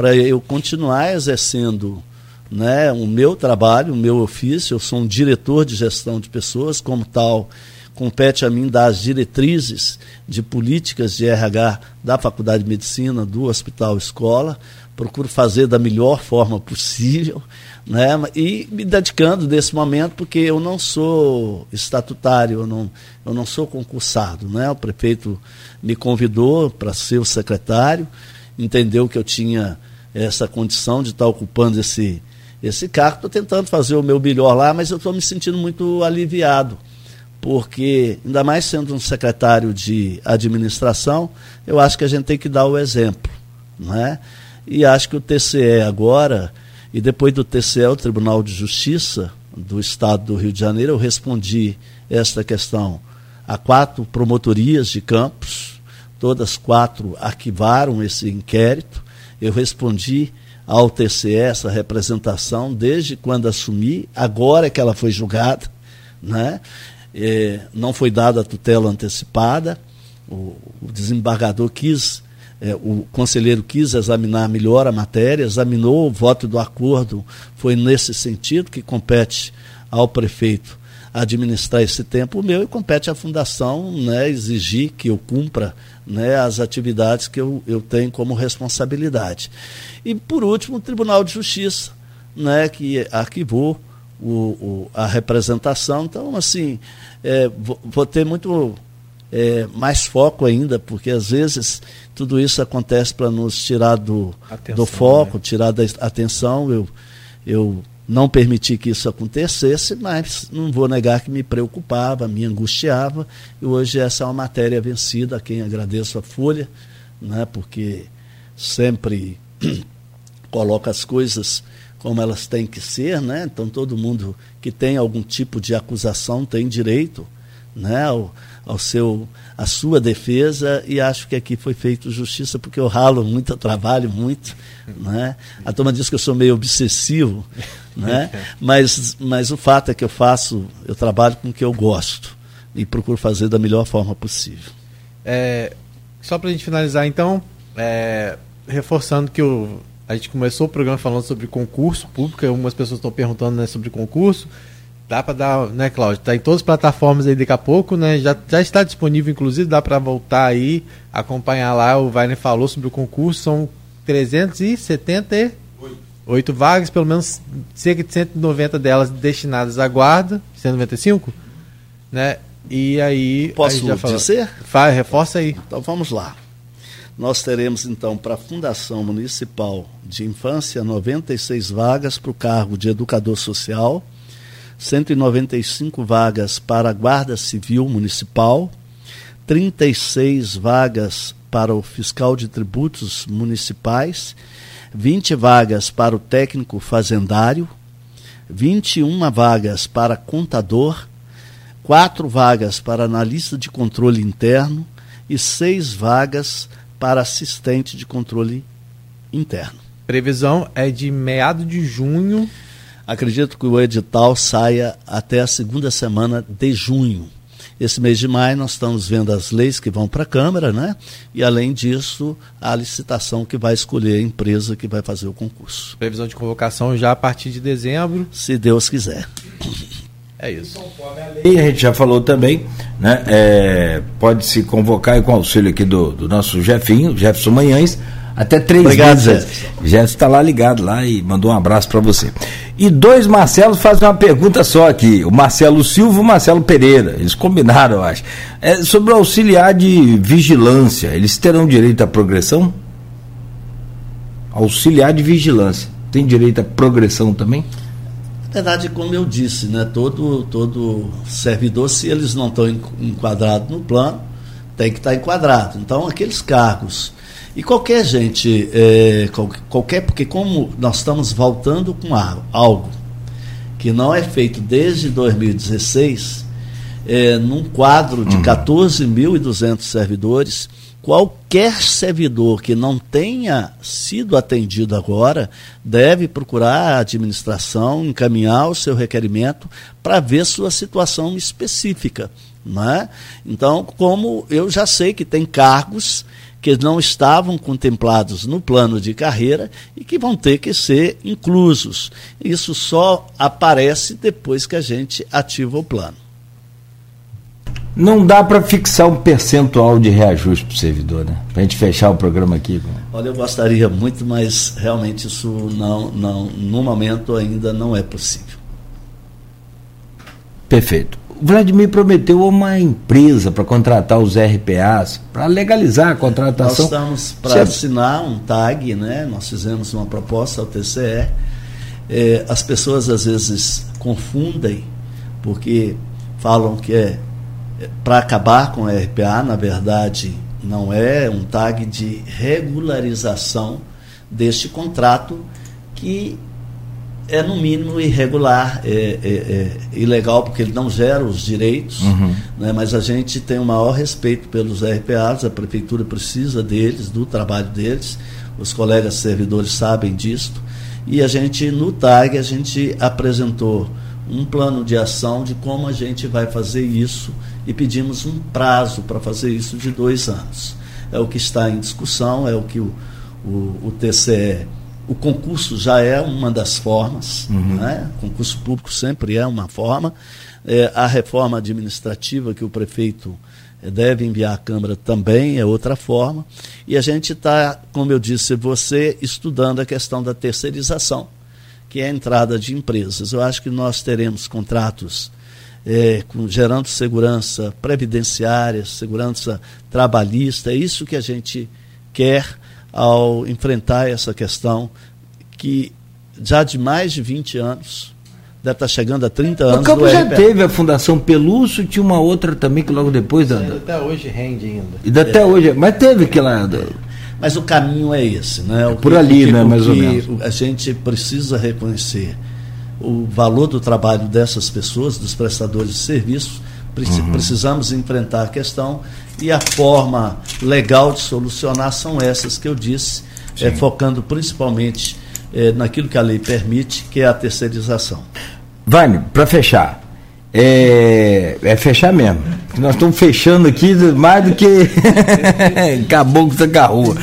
para eu continuar exercendo né, o meu trabalho, o meu ofício. Eu sou um diretor de gestão de pessoas, como tal, compete a mim dar as diretrizes de políticas de RH da Faculdade de Medicina, do Hospital Escola, procuro fazer da melhor forma possível, né? e me dedicando nesse momento, porque eu não sou estatutário, eu não, eu não sou concursado. Né? O prefeito me convidou para ser o secretário, entendeu que eu tinha essa condição de estar ocupando esse, esse cargo. Estou tentando fazer o meu melhor lá, mas eu estou me sentindo muito aliviado, porque, ainda mais sendo um secretário de administração, eu acho que a gente tem que dar o exemplo. Não é? E acho que o TCE agora, e depois do TCE, o Tribunal de Justiça do Estado do Rio de Janeiro, eu respondi esta questão a quatro promotorias de campos, todas quatro arquivaram esse inquérito. Eu respondi ao TCE essa representação desde quando assumi, agora que ela foi julgada, né? É, não foi dada a tutela antecipada, o, o desembargador quis é, o conselheiro quis examinar melhor a matéria, examinou o voto do acordo, foi nesse sentido que compete ao prefeito administrar esse tempo meu e compete à fundação né, exigir que eu cumpra né, as atividades que eu, eu tenho como responsabilidade. E, por último, o Tribunal de Justiça, né, que arquivou o, o, a representação. Então, assim, é, vou, vou, ter muito é, mais foco ainda, porque às vezes tudo isso acontece para nos tirar do, atenção, do foco, né? tirar da atenção. Eu, eu não permiti que isso acontecesse, mas não vou negar que me preocupava, me angustiava. E hoje essa é uma matéria vencida, a quem agradeço a Folha, né, porque sempre <clears throat> coloca as coisas como elas têm que ser, né? Então todo mundo que tem algum tipo de acusação tem direito, né, ao, ao seu a sua defesa e acho que aqui foi feito justiça porque eu ralo muito, eu trabalho muito, né? A turma diz que eu sou meio obsessivo, né? <laughs> Mas mas o fato é que eu faço, eu trabalho com o que eu gosto e procuro fazer da melhor forma possível. É, só para a gente finalizar então, é, reforçando que o, a gente começou o programa falando sobre concurso público, algumas pessoas estão perguntando né, sobre concurso. Dá para dar, né, Cláudio? Tá em todas as plataformas aí daqui a pouco, né? Já, já está disponível, inclusive, dá para voltar aí, acompanhar lá. O Wagner falou sobre o concurso, são 378 vagas, pelo menos cerca de 190 delas destinadas à guarda, 195, né? E aí. Posso já dizer? Faz, reforça aí. Então vamos lá. Nós teremos então para a Fundação Municipal de Infância 96 vagas para o cargo de educador social 195 vagas para a Guarda Civil Municipal, 36 vagas para o fiscal de tributos municipais, 20 vagas para o técnico fazendário, 21 vagas para contador, 4 vagas para analista de controle interno e 6 vagas para assistente de controle interno. Previsão é de meado de junho Acredito que o edital saia até a segunda semana de junho. Esse mês de maio nós estamos vendo as leis que vão para a Câmara, né? E além disso, a licitação que vai escolher a empresa que vai fazer o concurso. Previsão de convocação já a partir de dezembro. Se Deus quiser. É isso. E a gente já falou também, né? É, pode se convocar com auxílio aqui do, do nosso Jefinho, Jefferson Manhães, até três Obrigado, vezes. Jefferson está lá ligado lá e mandou um abraço para você. E dois Marcelos fazem uma pergunta só aqui. O Marcelo Silva e o Marcelo Pereira. Eles combinaram, eu acho. É sobre o auxiliar de vigilância. Eles terão direito à progressão? Auxiliar de vigilância. Tem direito à progressão também? Na verdade, como eu disse, né, todo, todo servidor, se eles não estão enquadrados no plano, tem que estar enquadrado. Então, aqueles cargos e qualquer gente, é, qualquer, porque como nós estamos voltando com algo que não é feito desde 2016, é, num quadro de 14.200 uhum. servidores, qualquer servidor que não tenha sido atendido agora deve procurar a administração, encaminhar o seu requerimento para ver sua situação específica. Não é? Então, como eu já sei que tem cargos que não estavam contemplados no plano de carreira e que vão ter que ser inclusos. Isso só aparece depois que a gente ativa o plano. Não dá para fixar um percentual de reajuste para o servidor, né? Para a gente fechar o programa aqui. Olha, eu gostaria muito, mas realmente isso não, não, no momento ainda não é possível. Perfeito. Vladimir prometeu uma empresa para contratar os RPAs, para legalizar a contratação. Nós estamos para assinar um TAG, né? Nós fizemos uma proposta ao TCE. É, as pessoas às vezes confundem, porque falam que é para acabar com a RPA, na verdade, não é um tag de regularização deste contrato que é no mínimo irregular, é, é, é, ilegal porque ele não gera os direitos, uhum. né, mas a gente tem o maior respeito pelos RPAs, a prefeitura precisa deles, do trabalho deles, os colegas servidores sabem disto, e a gente no TAG a gente apresentou um plano de ação de como a gente vai fazer isso e pedimos um prazo para fazer isso de dois anos. É o que está em discussão, é o que o, o, o TCE. O concurso já é uma das formas, uhum. né? o concurso público sempre é uma forma. É, a reforma administrativa que o prefeito é, deve enviar à Câmara também é outra forma. E a gente está, como eu disse, você estudando a questão da terceirização, que é a entrada de empresas. Eu acho que nós teremos contratos é, com, gerando segurança previdenciária, segurança trabalhista. É isso que a gente quer ao enfrentar essa questão que já de mais de 20 anos, deve estar chegando a 30 anos. O campo já RPA. teve a Fundação Pelúcio, tinha uma outra também que logo depois. Da, até hoje rende ainda. E até é. hoje, mas teve aquela. Mas o caminho é esse, né? O Por que, ali, que, né? Mais ou menos. A gente precisa reconhecer o valor do trabalho dessas pessoas, dos prestadores de serviços. Uhum. Precisamos enfrentar a questão e a forma legal de solucionar são essas que eu disse, é, focando principalmente é, naquilo que a lei permite, que é a terceirização. Vane, para fechar, é, é, fechar mesmo. Nós estamos fechando aqui mais do que <laughs> caboclo da carrua.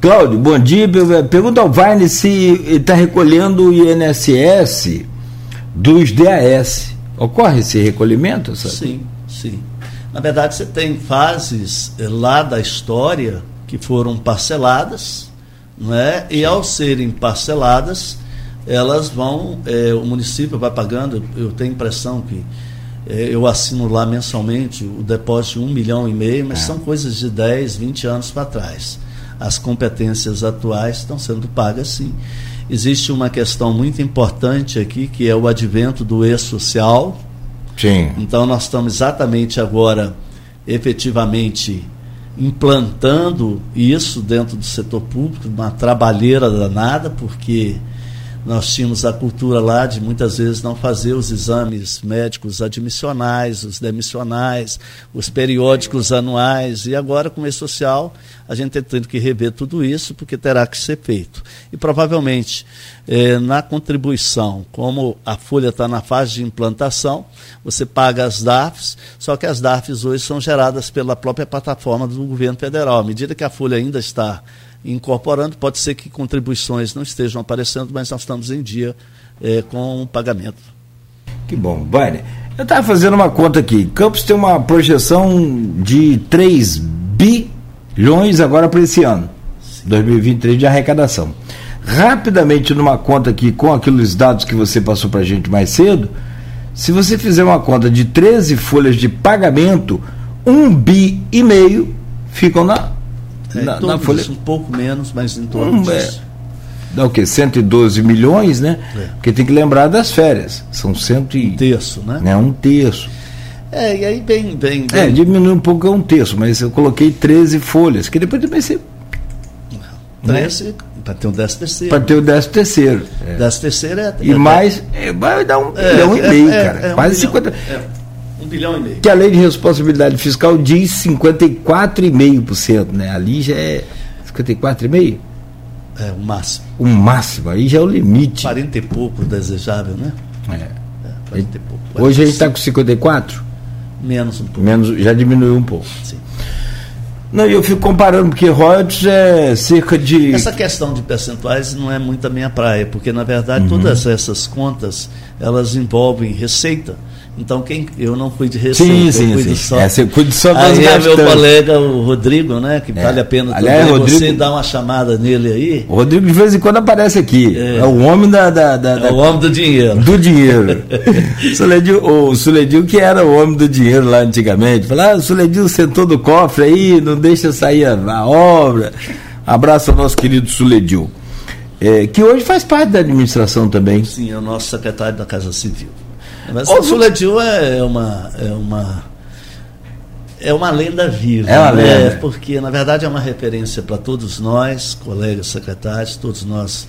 Cláudio, bom dia. Pergunta ao Vine se está recolhendo o INSS dos DAS. Ocorre esse recolhimento? Sabe? Sim, sim. Na verdade, você tem fases eh, lá da história que foram parceladas, não é? e ao serem parceladas, elas vão, é, o município vai pagando, eu tenho impressão que é, eu assino lá mensalmente o depósito de um milhão e meio, mas é. são coisas de 10, 20 anos para trás as competências atuais estão sendo pagas sim. Existe uma questão muito importante aqui, que é o advento do e-social. Sim. Então, nós estamos exatamente agora, efetivamente, implantando isso dentro do setor público, uma trabalheira danada, porque nós tínhamos a cultura lá de muitas vezes não fazer os exames médicos admissionais, os demissionais, os periódicos anuais, e agora com o e-social a gente está tendo que rever tudo isso, porque terá que ser feito. E provavelmente eh, na contribuição, como a folha está na fase de implantação, você paga as DAFs, só que as DAFs hoje são geradas pela própria plataforma do governo federal. À medida que a folha ainda está incorporando. Pode ser que contribuições não estejam aparecendo, mas nós estamos em dia é, com o pagamento. Que bom. Vale. Eu estava fazendo uma conta aqui. Campos tem uma projeção de 3 bilhões agora para esse ano, Sim. 2023, de arrecadação. Rapidamente, numa conta aqui, com aqueles dados que você passou para a gente mais cedo, se você fizer uma conta de 13 folhas de pagamento, um bi e meio ficam na é, na, na folha... um pouco menos, mas em torno um, é, dá o quê? 112 milhões, né? É. Porque tem que lembrar das férias. São cento e... Um terço, né? É, um terço. É, e aí bem, bem, bem... É, diminui um pouco, é um terço, mas eu coloquei 13 folhas, que depois também você... 13, né? para ter o 10 terceiro. Para ter o 10 terceiro. É. 10 terceiro é... E mais, é, vai dar um é, bilhão e é, meio, cara. Quase um 50... Bilhão e meio. Que a lei de responsabilidade fiscal diz 54,5%, né? Ali já é 54,5%? É, o máximo. O máximo, aí já é o limite. 40 e pouco desejável, né? É. é 40 e pouco. 45. Hoje a gente está com 54? Menos um pouco. Menos, já diminuiu um pouco. Sim. Não, eu fico comparando, porque royalties é cerca de. Essa questão de percentuais não é muito a minha praia, porque na verdade uhum. todas essas contas elas envolvem receita Então quem eu não cuido de receita, sim, eu sim, cuido sim. só. É, você cuida só das aí é meu colega o Rodrigo, né, que vale a pena Aliás, também Rodrigo- você dar uma chamada nele aí. O Rodrigo de vez em quando aparece aqui. É, É. o homem da, da- da- da- É o homem do dinheiro. do dinheiro. <laughs> Suledil, o Suledil, que era o homem do dinheiro lá antigamente, falava, ah, o Suledil sentou do cofre aí, não deixa sair a, a obra. Abraço ao nosso querido Suledil. É, que hoje faz parte da administração também. Sim, é o nosso secretário da Casa Civil. Mas Ô, o Suledil é uma é uma é uma lenda viva, É uma né? lenda. porque na verdade é uma referência para todos nós, colegas secretários, todos nós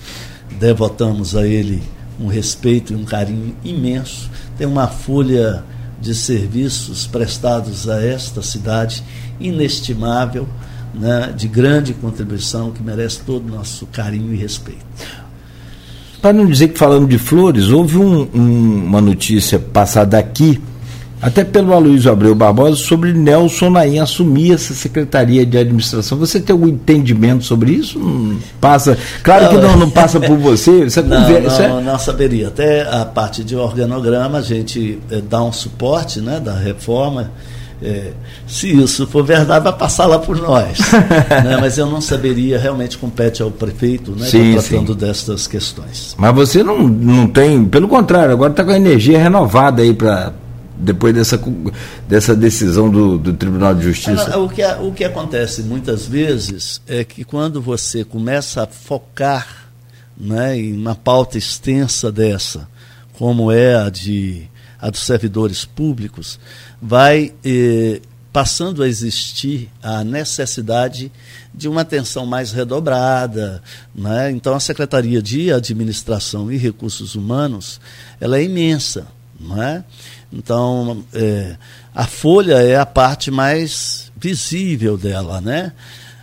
devotamos a ele um respeito e um carinho imenso. Tem uma folha de serviços prestados a esta cidade inestimável, né, de grande contribuição que merece todo o nosso carinho e respeito. Para não dizer que falando de flores, houve um- um- uma notícia passada aqui, até pelo Aloysio Abreu Barbosa, sobre Nelson Naim assumir essa Secretaria de Administração. Você tem algum entendimento sobre isso? Não passa. Claro que Não, não, não passa por você. Você Não, conversa. não, não saberia. Até a parte de organograma, a gente eh, dá um suporte né, da reforma. Eh, se isso for verdade, vai passar lá por nós. <laughs> né, mas eu não saberia, realmente compete ao prefeito, né, Sim, tá tratando sim. destas questões. Mas você não, não tem, pelo contrário, agora está com a energia renovada aí para depois dessa, dessa decisão do, do Tribunal de Justiça. O que, o que acontece muitas vezes é que quando você começa a focar né, em uma pauta extensa dessa, como é a, de, a dos servidores públicos, vai eh, passando a existir a necessidade de uma atenção mais redobrada. Né? Então, a Secretaria de Administração e Recursos Humanos ela é imensa. Não é? Então, é, a folha é a parte mais visível dela, né?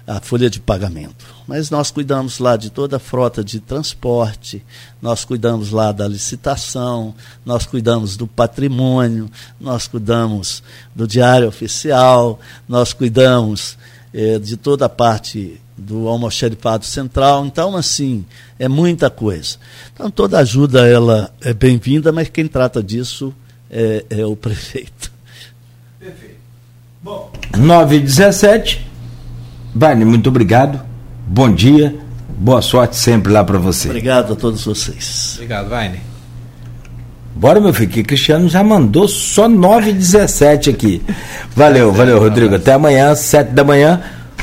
A folha de pagamento. Mas nós cuidamos lá de toda a frota de transporte, nós cuidamos lá da licitação, nós cuidamos do patrimônio, nós cuidamos do diário oficial, nós cuidamos eh, de toda a parte do almoxerifado central. Então, assim, é muita coisa. Então, toda ajuda ela é bem-vinda, mas quem trata disso é, é o <laughs> prefeito. 9 e 17. Vale, muito obrigado. Bom dia. Boa sorte sempre lá para você. Obrigado a todos vocês. Obrigado, Vaine. Bora, meu filho, que Cristiano já mandou só 9 e 17 aqui. Valeu, valeu, Rodrigo. Até amanhã, 7 da manhã.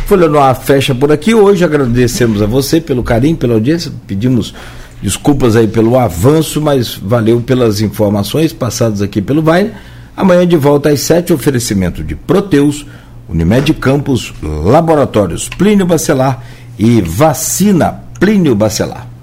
Folha no ar fecha por aqui. Hoje agradecemos a você pelo carinho, pela audiência. Pedimos desculpas aí pelo avanço, mas valeu pelas informações passadas aqui pelo Vai. Amanhã de volta às 7, oferecimento de Proteus, Unimed Campos, Laboratórios Plínio Bacelar e Vacina Plínio Bacelar.